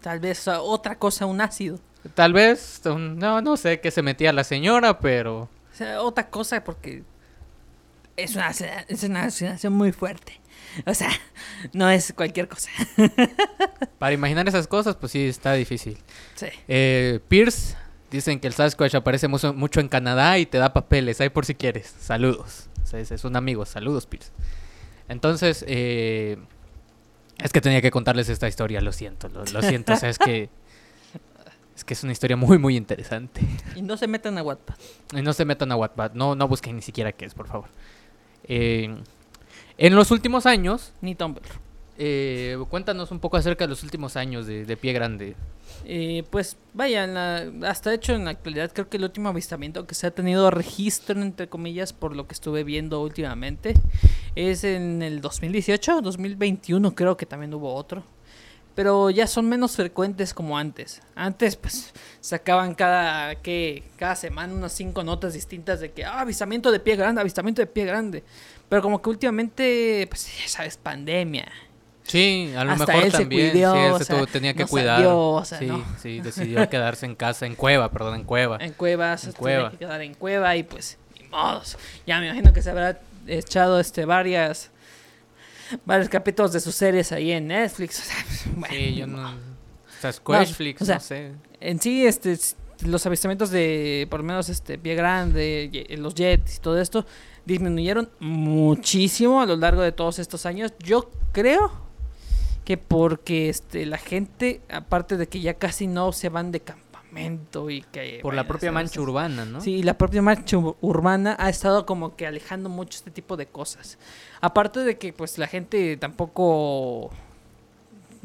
Tal vez otra cosa, un ácido. Tal vez, no, no sé qué se metía la señora, pero O sea, otra cosa porque es una, es una alucinación muy fuerte. O sea, no es cualquier cosa. para imaginar esas cosas, pues sí, está difícil. Sí. Eh, Pierce, dicen que el Sasquatch aparece mucho, mucho en Canadá y te da papeles, ahí por si quieres. Saludos. Es, es un amigo, saludos Pierce. Entonces, eh, es que tenía que contarles esta historia, lo siento, lo, lo siento. o sea, es que, es que es una historia muy, muy interesante. Y no se metan a Wattpad. Y no se metan a Wattpad, no, no busquen ni siquiera qué es, por favor. Eh, en los últimos años, Ni Tumblr. eh, cuéntanos un poco acerca de los últimos años de, de Pie Grande. Eh, pues vaya, la- hasta hecho en la actualidad creo que el último avistamiento que se ha tenido registro, entre comillas, por lo que estuve viendo últimamente, es en el 2018, 2021 creo que también hubo otro. Pero ya son menos frecuentes como antes. Antes pues sacaban cada, que cada semana unas cinco notas distintas de que ah, avistamiento de pie grande, avistamiento de pie grande. Pero como que últimamente, pues ya sabes, pandemia. Sí, a lo Hasta mejor él se también. cuidó, sí, él o se sea, tenía que no cuidar. salió, o sea, sí, no. sí, decidió quedarse en casa, en cueva, perdón, en cueva. En cuevas, En se cueva. que quedar en cueva y pues, ni modos. Ya me imagino que se habrá echado este varias varios capítulos de sus series ahí en Netflix. O sea, pues, bueno, Sí, yo no. O sea, o sea, no sé. En sí, este, los avistamientos de, por lo menos, este, Pie Grande, los Jets y todo esto, disminuyeron muchísimo a lo largo de todos estos años. Yo creo que porque este, la gente, aparte de que ya casi no se van de campamento y que... Por la propia mancha esas- urbana, ¿no? Sí, la propia marcha ur- urbana ha estado como que alejando mucho este tipo de cosas. Aparte de que pues la gente tampoco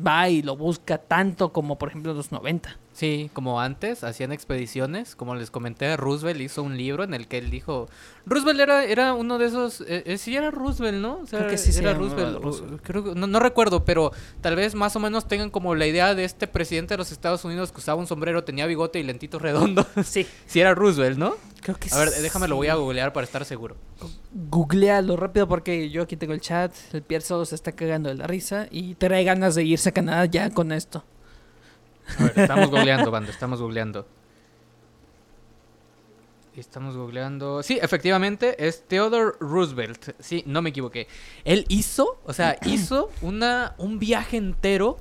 va y lo busca tanto como por ejemplo en los 90. Sí, como antes, hacían expediciones. Como les comenté, Roosevelt hizo un libro en el que él dijo. Roosevelt era, era uno de esos. Eh, eh, sí, era Roosevelt, ¿no? O sea, Creo que sí era Roosevelt. Creo que- no, no recuerdo, pero tal vez más o menos tengan como la idea de este presidente de los Estados Unidos que usaba un sombrero, tenía bigote y lentitos redondos. Sí, sí, era Roosevelt, ¿no? creo que A ver, sí. déjame lo voy a googlear para estar seguro. Googlealo rápido porque yo aquí tengo el chat, el Pierre solo se está cagando de la risa y trae ganas de irse a Canadá ya con esto. A ver, estamos googleando, banda, estamos googleando. Estamos googleando. Sí, efectivamente, es Theodore Roosevelt. Sí, no me equivoqué. Él hizo, o sea, hizo una, un viaje entero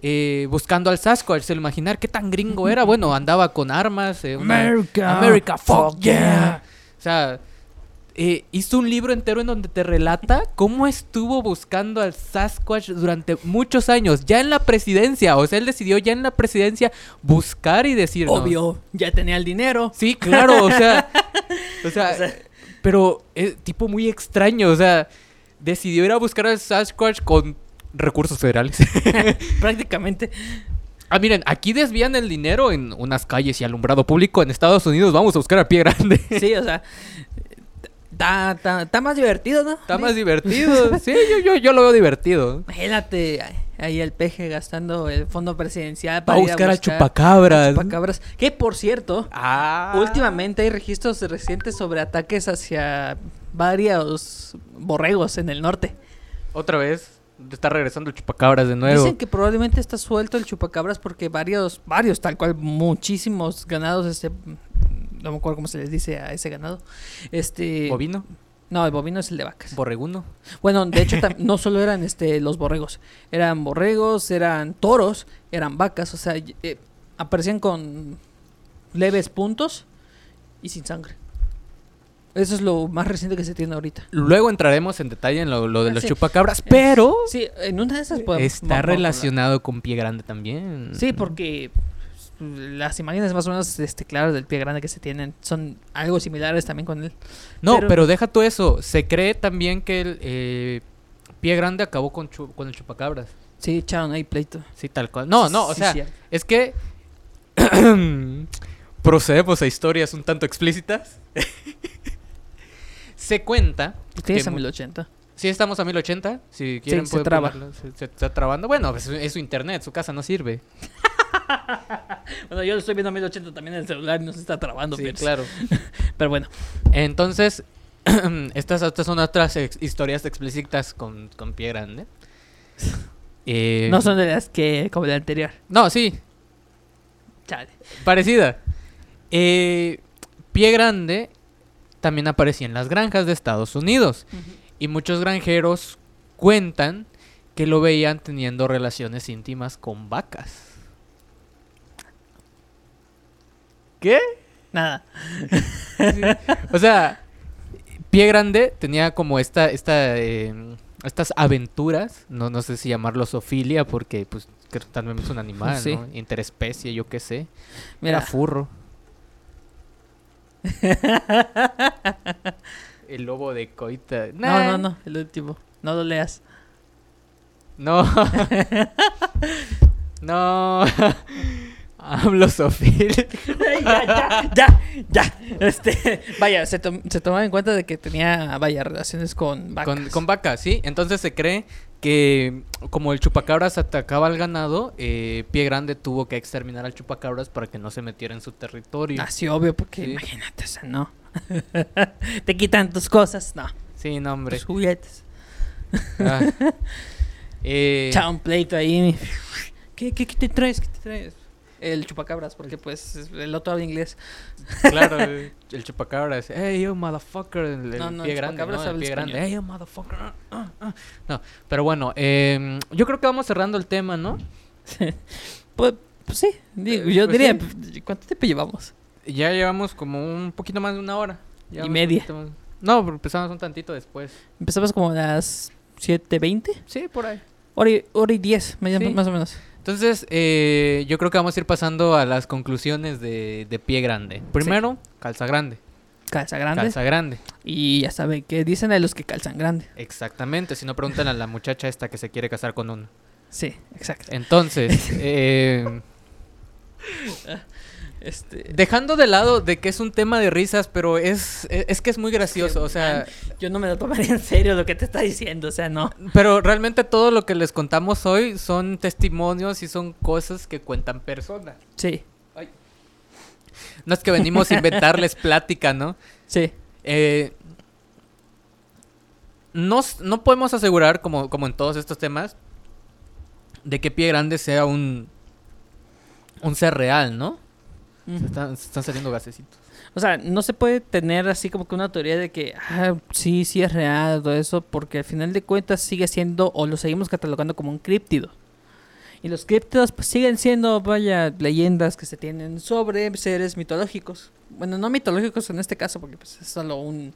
eh, buscando al Sasquatch. Se lo imaginar qué tan gringo era. Bueno, andaba con armas. eh, una- America, America, fuck fuck yeah. yeah. O sea, eh, hizo un libro entero en donde te relata cómo estuvo buscando al Sasquatch durante muchos años, ya en la presidencia. O sea, él decidió ya en la presidencia buscar y decir. Obvio, ya tenía el dinero. Sí, claro, o sea. o sea, O sea, Pero es tipo muy extraño, o sea, decidió ir a buscar al Sasquatch con recursos federales. Prácticamente. ah, miren, aquí desvían el dinero en unas calles y alumbrado público en Estados Unidos. Vamos a buscar a pie grande. Sí, o sea. Está, está- está más divertido, ¿no? Está más divertido. Sí, yo, yo, yo lo veo divertido. Imagínate ahí el peje gastando el fondo presidencial para a ir buscar buscar chupacabras. chupacabras. Que por cierto, Ah. últimamente hay registros recientes sobre ataques hacia varios borregos en el norte. Otra vez. Está regresando el chupacabras de nuevo. Dicen que probablemente está suelto el chupacabras porque varios, varios, tal cual, muchísimos ganados, este, no me acuerdo cómo se les dice a ese ganado. Este, ¿Bovino? no, el bovino es el de vacas. ¿Borreguno? Bueno, de hecho, no solo eran este los borregos, eran borregos, eran toros, eran vacas, o sea, eh, aparecían con leves puntos y sin sangre. Eso es lo más reciente que se tiene ahorita. Luego entraremos en detalle en lo, lo de Ah, los sí. chupacabras, pero Sí, en una de esas podemos- está relacionado con pie grande también. Sí, porque las imágenes más o menos este, claras del pie grande que se tienen son algo similares también con él. No, pero- pero, deja tú eso. Se cree también que el eh, pie grande acabó con, el chupacabras. Sí, echaron ahí pleito. Sí, tal cual. No, no, o Sí, sea, sí. es que procedemos a historias un tanto explícitas. se cuenta. Tienes que a mu- 1080. Sí, estamos a 1080. Si quieren, se pueden traba. ponerlo. Se, se está trabando. Bueno, pues, es su internet, su casa no sirve. Bueno, yo lo estoy viendo a 1080 también en el celular y no se está trabando. Sí, pero, claro. pero bueno, Entonces, estas, estas son otras ex- historias explícitas con, con pie grande. Eh, no son de las que como la anterior. No, sí, Chale. parecida. Eh, pie grande también aparecía en las granjas de Estados Unidos. Y muchos granjeros cuentan que lo veían teniendo relaciones íntimas con vacas. ¿Qué? Nada. O sea, Pie Grande tenía como esta, esta, eh, estas aventuras, no, no sé si llamarlo zoofilia, porque pues que también es un animal, Sí. ¿no? Interespecie, yo qué sé. Mira, Era furro. El lobo de coita. no, Nah, no, no, el último. No lo leas. No. no. Hablo zoofilia. ya, ya, ya, ya. Este, vaya, se, tom- se tomaba en cuenta de que tenía, vaya, relaciones con vacas. Con, con vacas, sí. Entonces se cree que como el chupacabras atacaba al ganado, eh, Pie Grande tuvo que exterminar al chupacabras para que no se metiera en su territorio. Ah, sí, obvio, porque Sí. imagínate, o sea, no. Te quitan tus cosas, no. Sí, no, hombre. Tus juguetes. Ah. Eh, Echa un pleito ahí. ¿Qué, qué, qué te traes? ¿Qué te traes? El chupacabras, porque pues es- el otro habla inglés. claro, eh, el chupacabras. Hey, yo, motherfucker. El, el No, no, pie el grande, chupacabras ¿no? El pie grande. Hey, yo, motherfucker. ah, ah, ah". No, pero bueno, eh, yo creo que vamos cerrando el tema, ¿no? Pues, pues sí, digo, yo Pues diría, sí. ¿cuánto tiempo llevamos? Ya llevamos como un poquito más de una hora. Llevamos un media. más- No, empezamos un tantito después. Empezamos como a las 7.20, Sí, por ahí. hora y, hora y 10, más, Sí. más o menos. Entonces, eh, yo creo que vamos a ir pasando a las conclusiones de, de pie grande. Primero, calza grande. Calza grande. Calza grande. Y ya saben que dicen a los que calzan grande. Exactamente. Si no, preguntan a la muchacha esta que se quiere casar con uno. Sí, exacto. Entonces, eh, Este, dejando de lado de que es un tema de risas, pero es, es, es que es muy gracioso. O sea, yo no me lo tomaría en serio lo que te está diciendo, o sea, no. pero realmente todo lo que les contamos hoy son testimonios y son cosas que cuentan personas. Sí, No es que venimos a inventarles plática, ¿no? sí. Eh, no, no podemos asegurar, como, como en todos estos temas, de que Pie Grande sea un, un ser real, ¿no? Se están, se están saliendo gasecitos. O sea, no se puede tener así como que una teoría de que, ah, sí, sí es real, todo eso, porque al final de cuentas sigue siendo, o lo seguimos catalogando como un críptido. Y los críptidos pues siguen siendo, vaya, leyendas que se tienen sobre seres mitológicos. Bueno, no mitológicos en este caso, porque pues es solo un,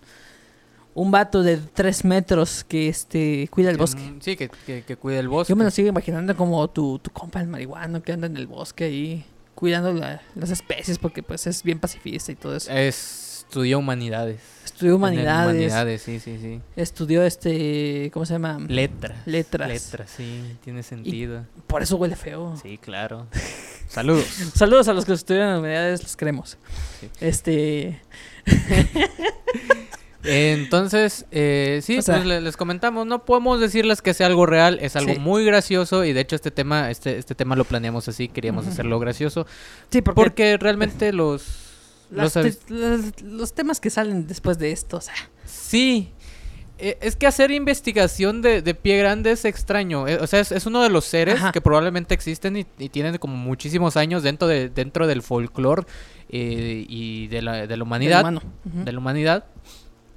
un vato de tres metros que este cuida el Que, bosque. Sí, que, que, que cuide el bosque. Yo me lo sigo imaginando como tu, tu compa el marihuano que anda en el bosque ahí cuidando la- las especies porque pues es bien pacifista y todo eso. Es estudió humanidades. Estudió humanidades. Humanidades, sí, sí, sí. Estudió este. ¿Cómo se llama? Letras. Letras. Letras, sí, tiene sentido. Por eso huele feo. Sí, claro. Saludos. Saludos a los que estudian humanidades, los queremos. Sí. Este. Entonces, eh, sí, O sea- pues le- les comentamos, no podemos decirles que sea algo real, es algo Sí. muy gracioso y de hecho este tema, este, este tema lo planeamos así, queríamos hacerlo gracioso, Sí, porque. porque realmente los... los te- los temas que salen después de esto, o sea. Sí. Eh, Es que hacer investigación de, de pie grande es extraño. eh, O sea, es, es uno de los seres Ajá. que probablemente existen y, y tienen como muchísimos años dentro, de, dentro del folclore eh, y de la, de la del humanidad. De la humanidad.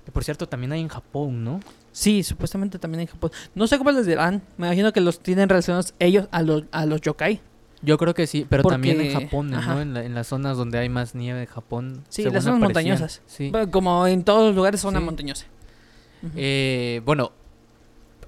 Que por cierto, también hay en Japón, ¿no? Sí, supuestamente también en Japón. No sé cómo les dirán. Me imagino que los tienen relacionados ellos a los, a los yokai. Yo creo que sí, pero también en Japón, ¿no? En, la- en las zonas donde hay más nieve de Japón. Sí, las zonas aparecían. montañosas. Sí. Como en todos los lugares, zona Sí. montañosa. Eh, bueno,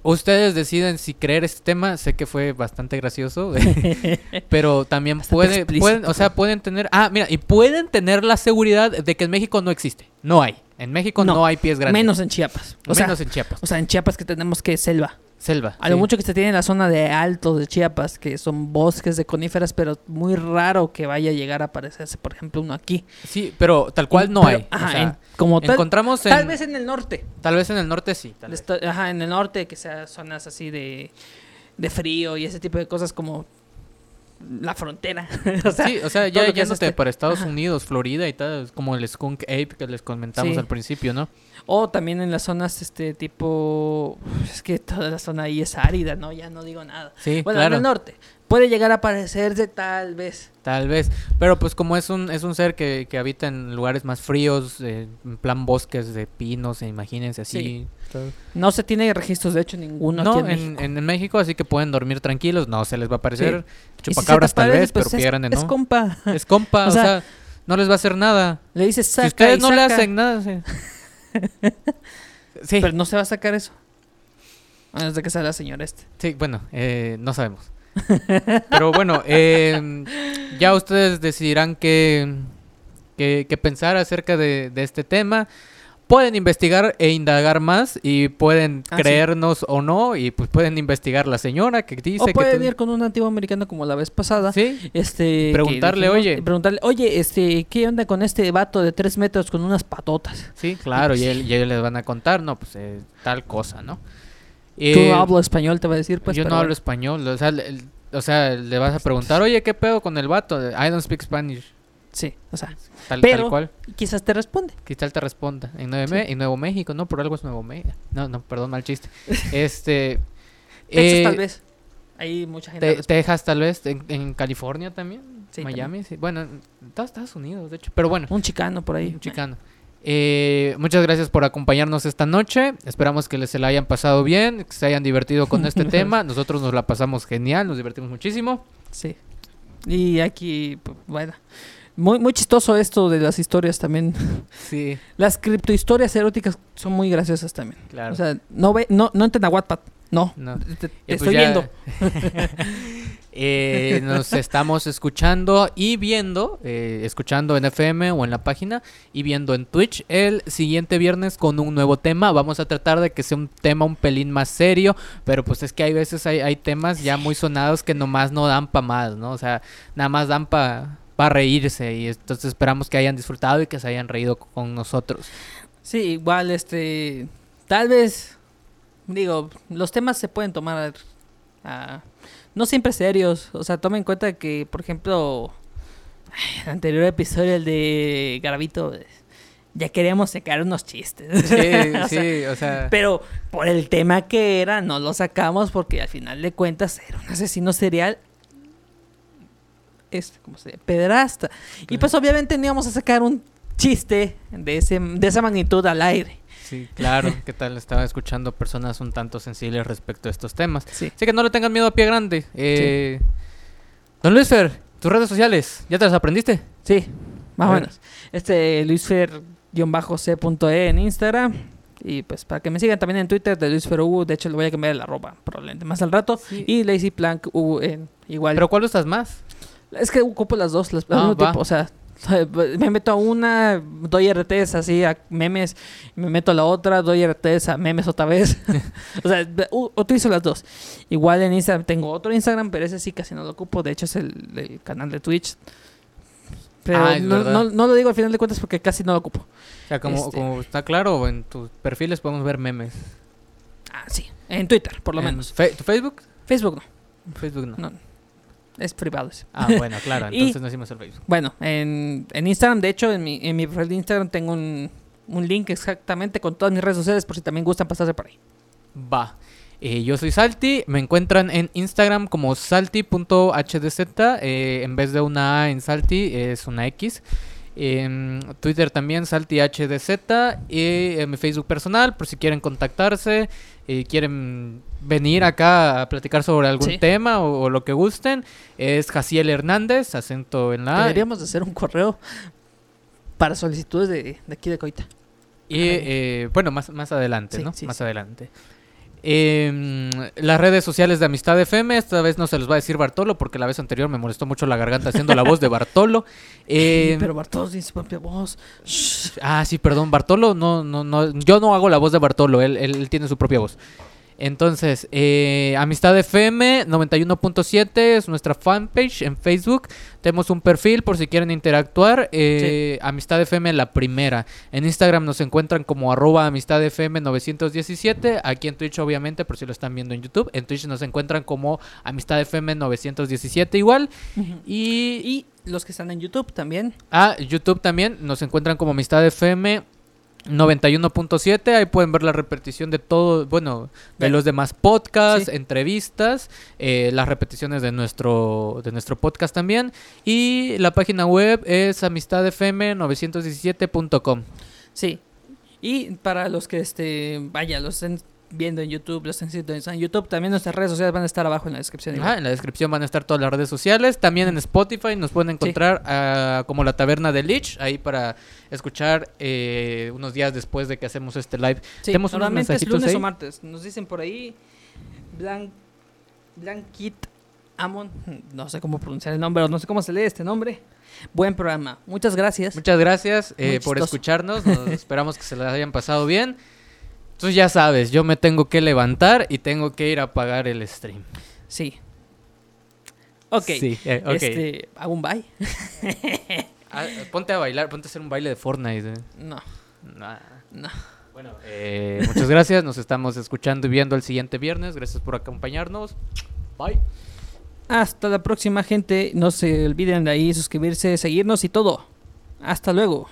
ustedes deciden si creer este tema. Sé que fue bastante gracioso, pero también Bastante puede, explícito. pueden, o sea, pueden tener, ah, mira, y pueden tener la seguridad de que en México no existe, no hay. En México no, No, hay pies grandes. Menos en Chiapas. O sea, Menos en Chiapas. o sea, en Chiapas que tenemos que selva. Selva. A lo sí. mucho que se tiene en la zona de altos de Chiapas, que son bosques de coníferas, pero muy raro que vaya a llegar a aparecerse, por ejemplo, uno aquí. Sí, pero tal cual no Pero, hay. Ajá, o sea, en- como tal, encontramos en, tal vez en el norte. tal vez en el norte sí. tal vez. Esto- Ajá, en el norte, que sea zonas así de, de frío y ese tipo de cosas como la frontera. o sea, sí, o sea, ya yéndote este- para Estados Ajá. Unidos, Florida y tal, como el Skunk Ape que les comentamos Sí. al principio, ¿no? O también en las zonas, este tipo. Es que toda la zona ahí es árida, ¿no? Ya no digo nada. Sí, Bueno, claro. en el norte. Puede llegar a parecerse tal vez. Tal vez, pero pues como es un es un ser que, que habita en lugares más fríos, eh, en plan bosques de pinos, eh, imagínense así. Sí. No se tiene registros, de hecho, ninguno No, aquí en, en, México. en- en México, así que pueden dormir tranquilos, no se les va a si se chupacabras tal vez, pues pero es, grande es no. compa. Es compa, O o sea, no les va a hacer nada. Le dices saca si ustedes y no le hacen nada, sí. sí, Pero no se va a sacar eso. A menos de que sea la señora este. sí, bueno, eh, no sabemos. Pero bueno, eh, ya ustedes decidirán qué, qué- qué pensar acerca de, de este tema. Pueden investigar e indagar más y pueden Ah, sí. creernos o no y pues pueden investigar la señora que dice O que pueden tú- ir con un nativo americano como la vez pasada. Sí, Este, que Preguntarle, dijimos- oye. Preguntarle, oye, este, ¿qué onda con este vato de tres metros con unas patotas? sí, claro, y, él- y ellos les van a contar, no, pues eh, tal cosa, ¿no? Tú Eh, no hablo español, te va a decir, pues. yo pero no hablo español, o sea, le, o sea, le vas a preguntar, oye, ¿qué pedo con el vato? I don't speak Spanish, Sí, o sea, tal, Pero- tal cual. quizás te responde. Quizás te responda. En Nuevo, Me- en Nuevo México, no, por algo es Nuevo México. No, no, perdón, mal chiste. Este. Texas eh, tal vez. Hay mucha gente. Te-. Texas, tal vez. En, en California también. Sí, Miami, sí. Bueno, en Estados Unidos, de hecho. Pero bueno, Un chicano por ahí. un chicano. Eh, muchas gracias por acompañarnos esta noche. Esperamos que les se la hayan pasado bien, que se hayan divertido con este tema. Nosotros nos la pasamos genial, nos divertimos muchísimo. Sí. Y aquí, pues, bueno. Muy, muy chistoso esto de las historias también. Sí, Las criptohistorias eróticas son muy graciosas también. claro. O sea, no ve, no, no entren a Wattpad. No. No. Te, te Y pues estoy ya- viendo. Eh, nos estamos escuchando y viendo, eh, escuchando en FM o en la página y viendo en Twitch el siguiente viernes con un nuevo tema. Vamos a tratar de que sea un tema un pelín más serio, pero pues es que hay veces hay, hay temas ya muy sonados que nomás no dan pa' más, ¿no? O sea, nada más dan pa' para reírse y entonces esperamos que hayan disfrutado y que se hayan reído con nosotros. Sí, igual, este. Tal vez. Digo, los temas se pueden tomar. ah, no siempre serios. O sea, tomen en cuenta que, por ejemplo. El anterior episodio, el de Gravito. eh, Ya queríamos sacar unos chistes. Sí, O sea, sí, o sea, Pero por el tema que era, no lo sacamos porque al final de cuentas era un asesino serial. Este, ¿cómo se llama? Pedrasta. Y pues obviamente no íbamos a sacar un chiste de, ese, de esa magnitud al aire. Sí, claro, ¿qué tal? Estaba escuchando personas un tanto sensibles respecto a estos temas. Sí. Así que no le tengan miedo a pie grande. Eh, Don Luis Fer, tus redes sociales, ¿ya te las aprendiste? Sí, más o menos. Este luisfer-c.e en Instagram. Y pues para que me sigan también en Twitter de luisfer U. De hecho, le voy a cambiar la ropa probablemente más al rato. Sí. Y Lazy Plank U en igual. ¿Pero cuál usas más? es que ocupo las dos, las, Ah, O sea, Me meto a una, doy RTs así a memes, me meto a la otra, doy RTs a memes otra vez. o sea, utilizo las dos. Igual en Instagram tengo otro Instagram, pero ese sí casi no lo ocupo. De hecho, es el, el canal de Twitch. Pero Ah, no, no- no lo digo al final de cuentas porque casi no lo ocupo. O sea, como, Este- como está claro, en tus perfiles podemos ver memes. Ah, sí. En Twitter, por lo En menos. fe- ¿Tu Facebook? Facebook no. Facebook no. No. Es privado ese. Ah, bueno, claro, Y- entonces no hicimos el Facebook. Bueno, en, en Instagram, de hecho, en mi, en mi perfil de Instagram tengo un, un link exactamente con todas mis redes sociales por si también gustan pasarse por ahí. Va. Eh, yo soy Salty, me encuentran en Instagram como salty.hdz, eh, en vez de una A en Salty es una X. En Twitter también saltyhdz y en mi Facebook personal por si quieren contactarse, eh, quieren venir acá a platicar sobre algún Sí. tema o, o lo que gusten, es Jaciel Hernández, acento en la. Deberíamos de hacer un correo para solicitudes de, de aquí de Coita. Y eh, bueno, más, más adelante, Sí, ¿no? sí, más adelante. Em, las redes sociales de Amistad FM, esta vez no se los va a decir Bartolo porque la vez anterior me molestó mucho la garganta haciendo la voz de Bartolo. Em, Pero Bartos tiene su propia voz. Shh. Ah, sí, perdón, Bartolo, no, no, no, yo no hago la voz de Bartolo, él, él- él tiene su propia voz. Entonces, eh, Amistad FM 91.7 es nuestra fanpage en Facebook. Tenemos un perfil por si quieren interactuar. eh, Amistad FM la primera. En Instagram nos encuentran como arroba Amistad FM 917. Aquí en Twitch, obviamente, por si lo están viendo en YouTube. En Twitch nos encuentran como Amistad FM 917 igual. Y, Y los que están en YouTube también. Ah, YouTube también nos encuentran como Amistad FM 91.7. Ahí pueden ver la repetición de todo, bueno, de los demás podcasts, Sí. entrevistas, eh, las repeticiones de nuestro, de nuestro podcast también. Y la página web es amistadfm917.com. Sí. Y para los que este vaya, los viendo en YouTube, los estén sintonizando en YouTube, también nuestras redes sociales van a estar abajo en la descripción. Ajá, en la descripción van a estar todas las redes sociales. También en Spotify nos pueden encontrar ah, como la Taberna de Lich, ahí para escuchar eh, unos días después de que hacemos este live. Sí, Tenemos unos normalmente es mensajitos lunes ahí. o martes. Nos dicen por ahí Blanc, Blankit Amon, no sé cómo pronunciar el nombre, o no sé cómo se lee este nombre. Buen programa. Muchas gracias. Muchas gracias eh, por escucharnos. Nos esperamos que se les hayan pasado bien. Entonces ya sabes, yo me tengo que levantar y tengo que ir a apagar el stream. Sí. Ok. Sí, eh, ok. Este, ¿hago un bye? Ah, ponte a bailar, ponte a hacer un baile de Fortnite. eh. No, Nah. no. Bueno, eh, muchas gracias. Nos estamos escuchando y viendo el siguiente viernes. Gracias por acompañarnos. Bye. Hasta la próxima, gente. No se olviden de ahí suscribirse, seguirnos y todo. Hasta luego.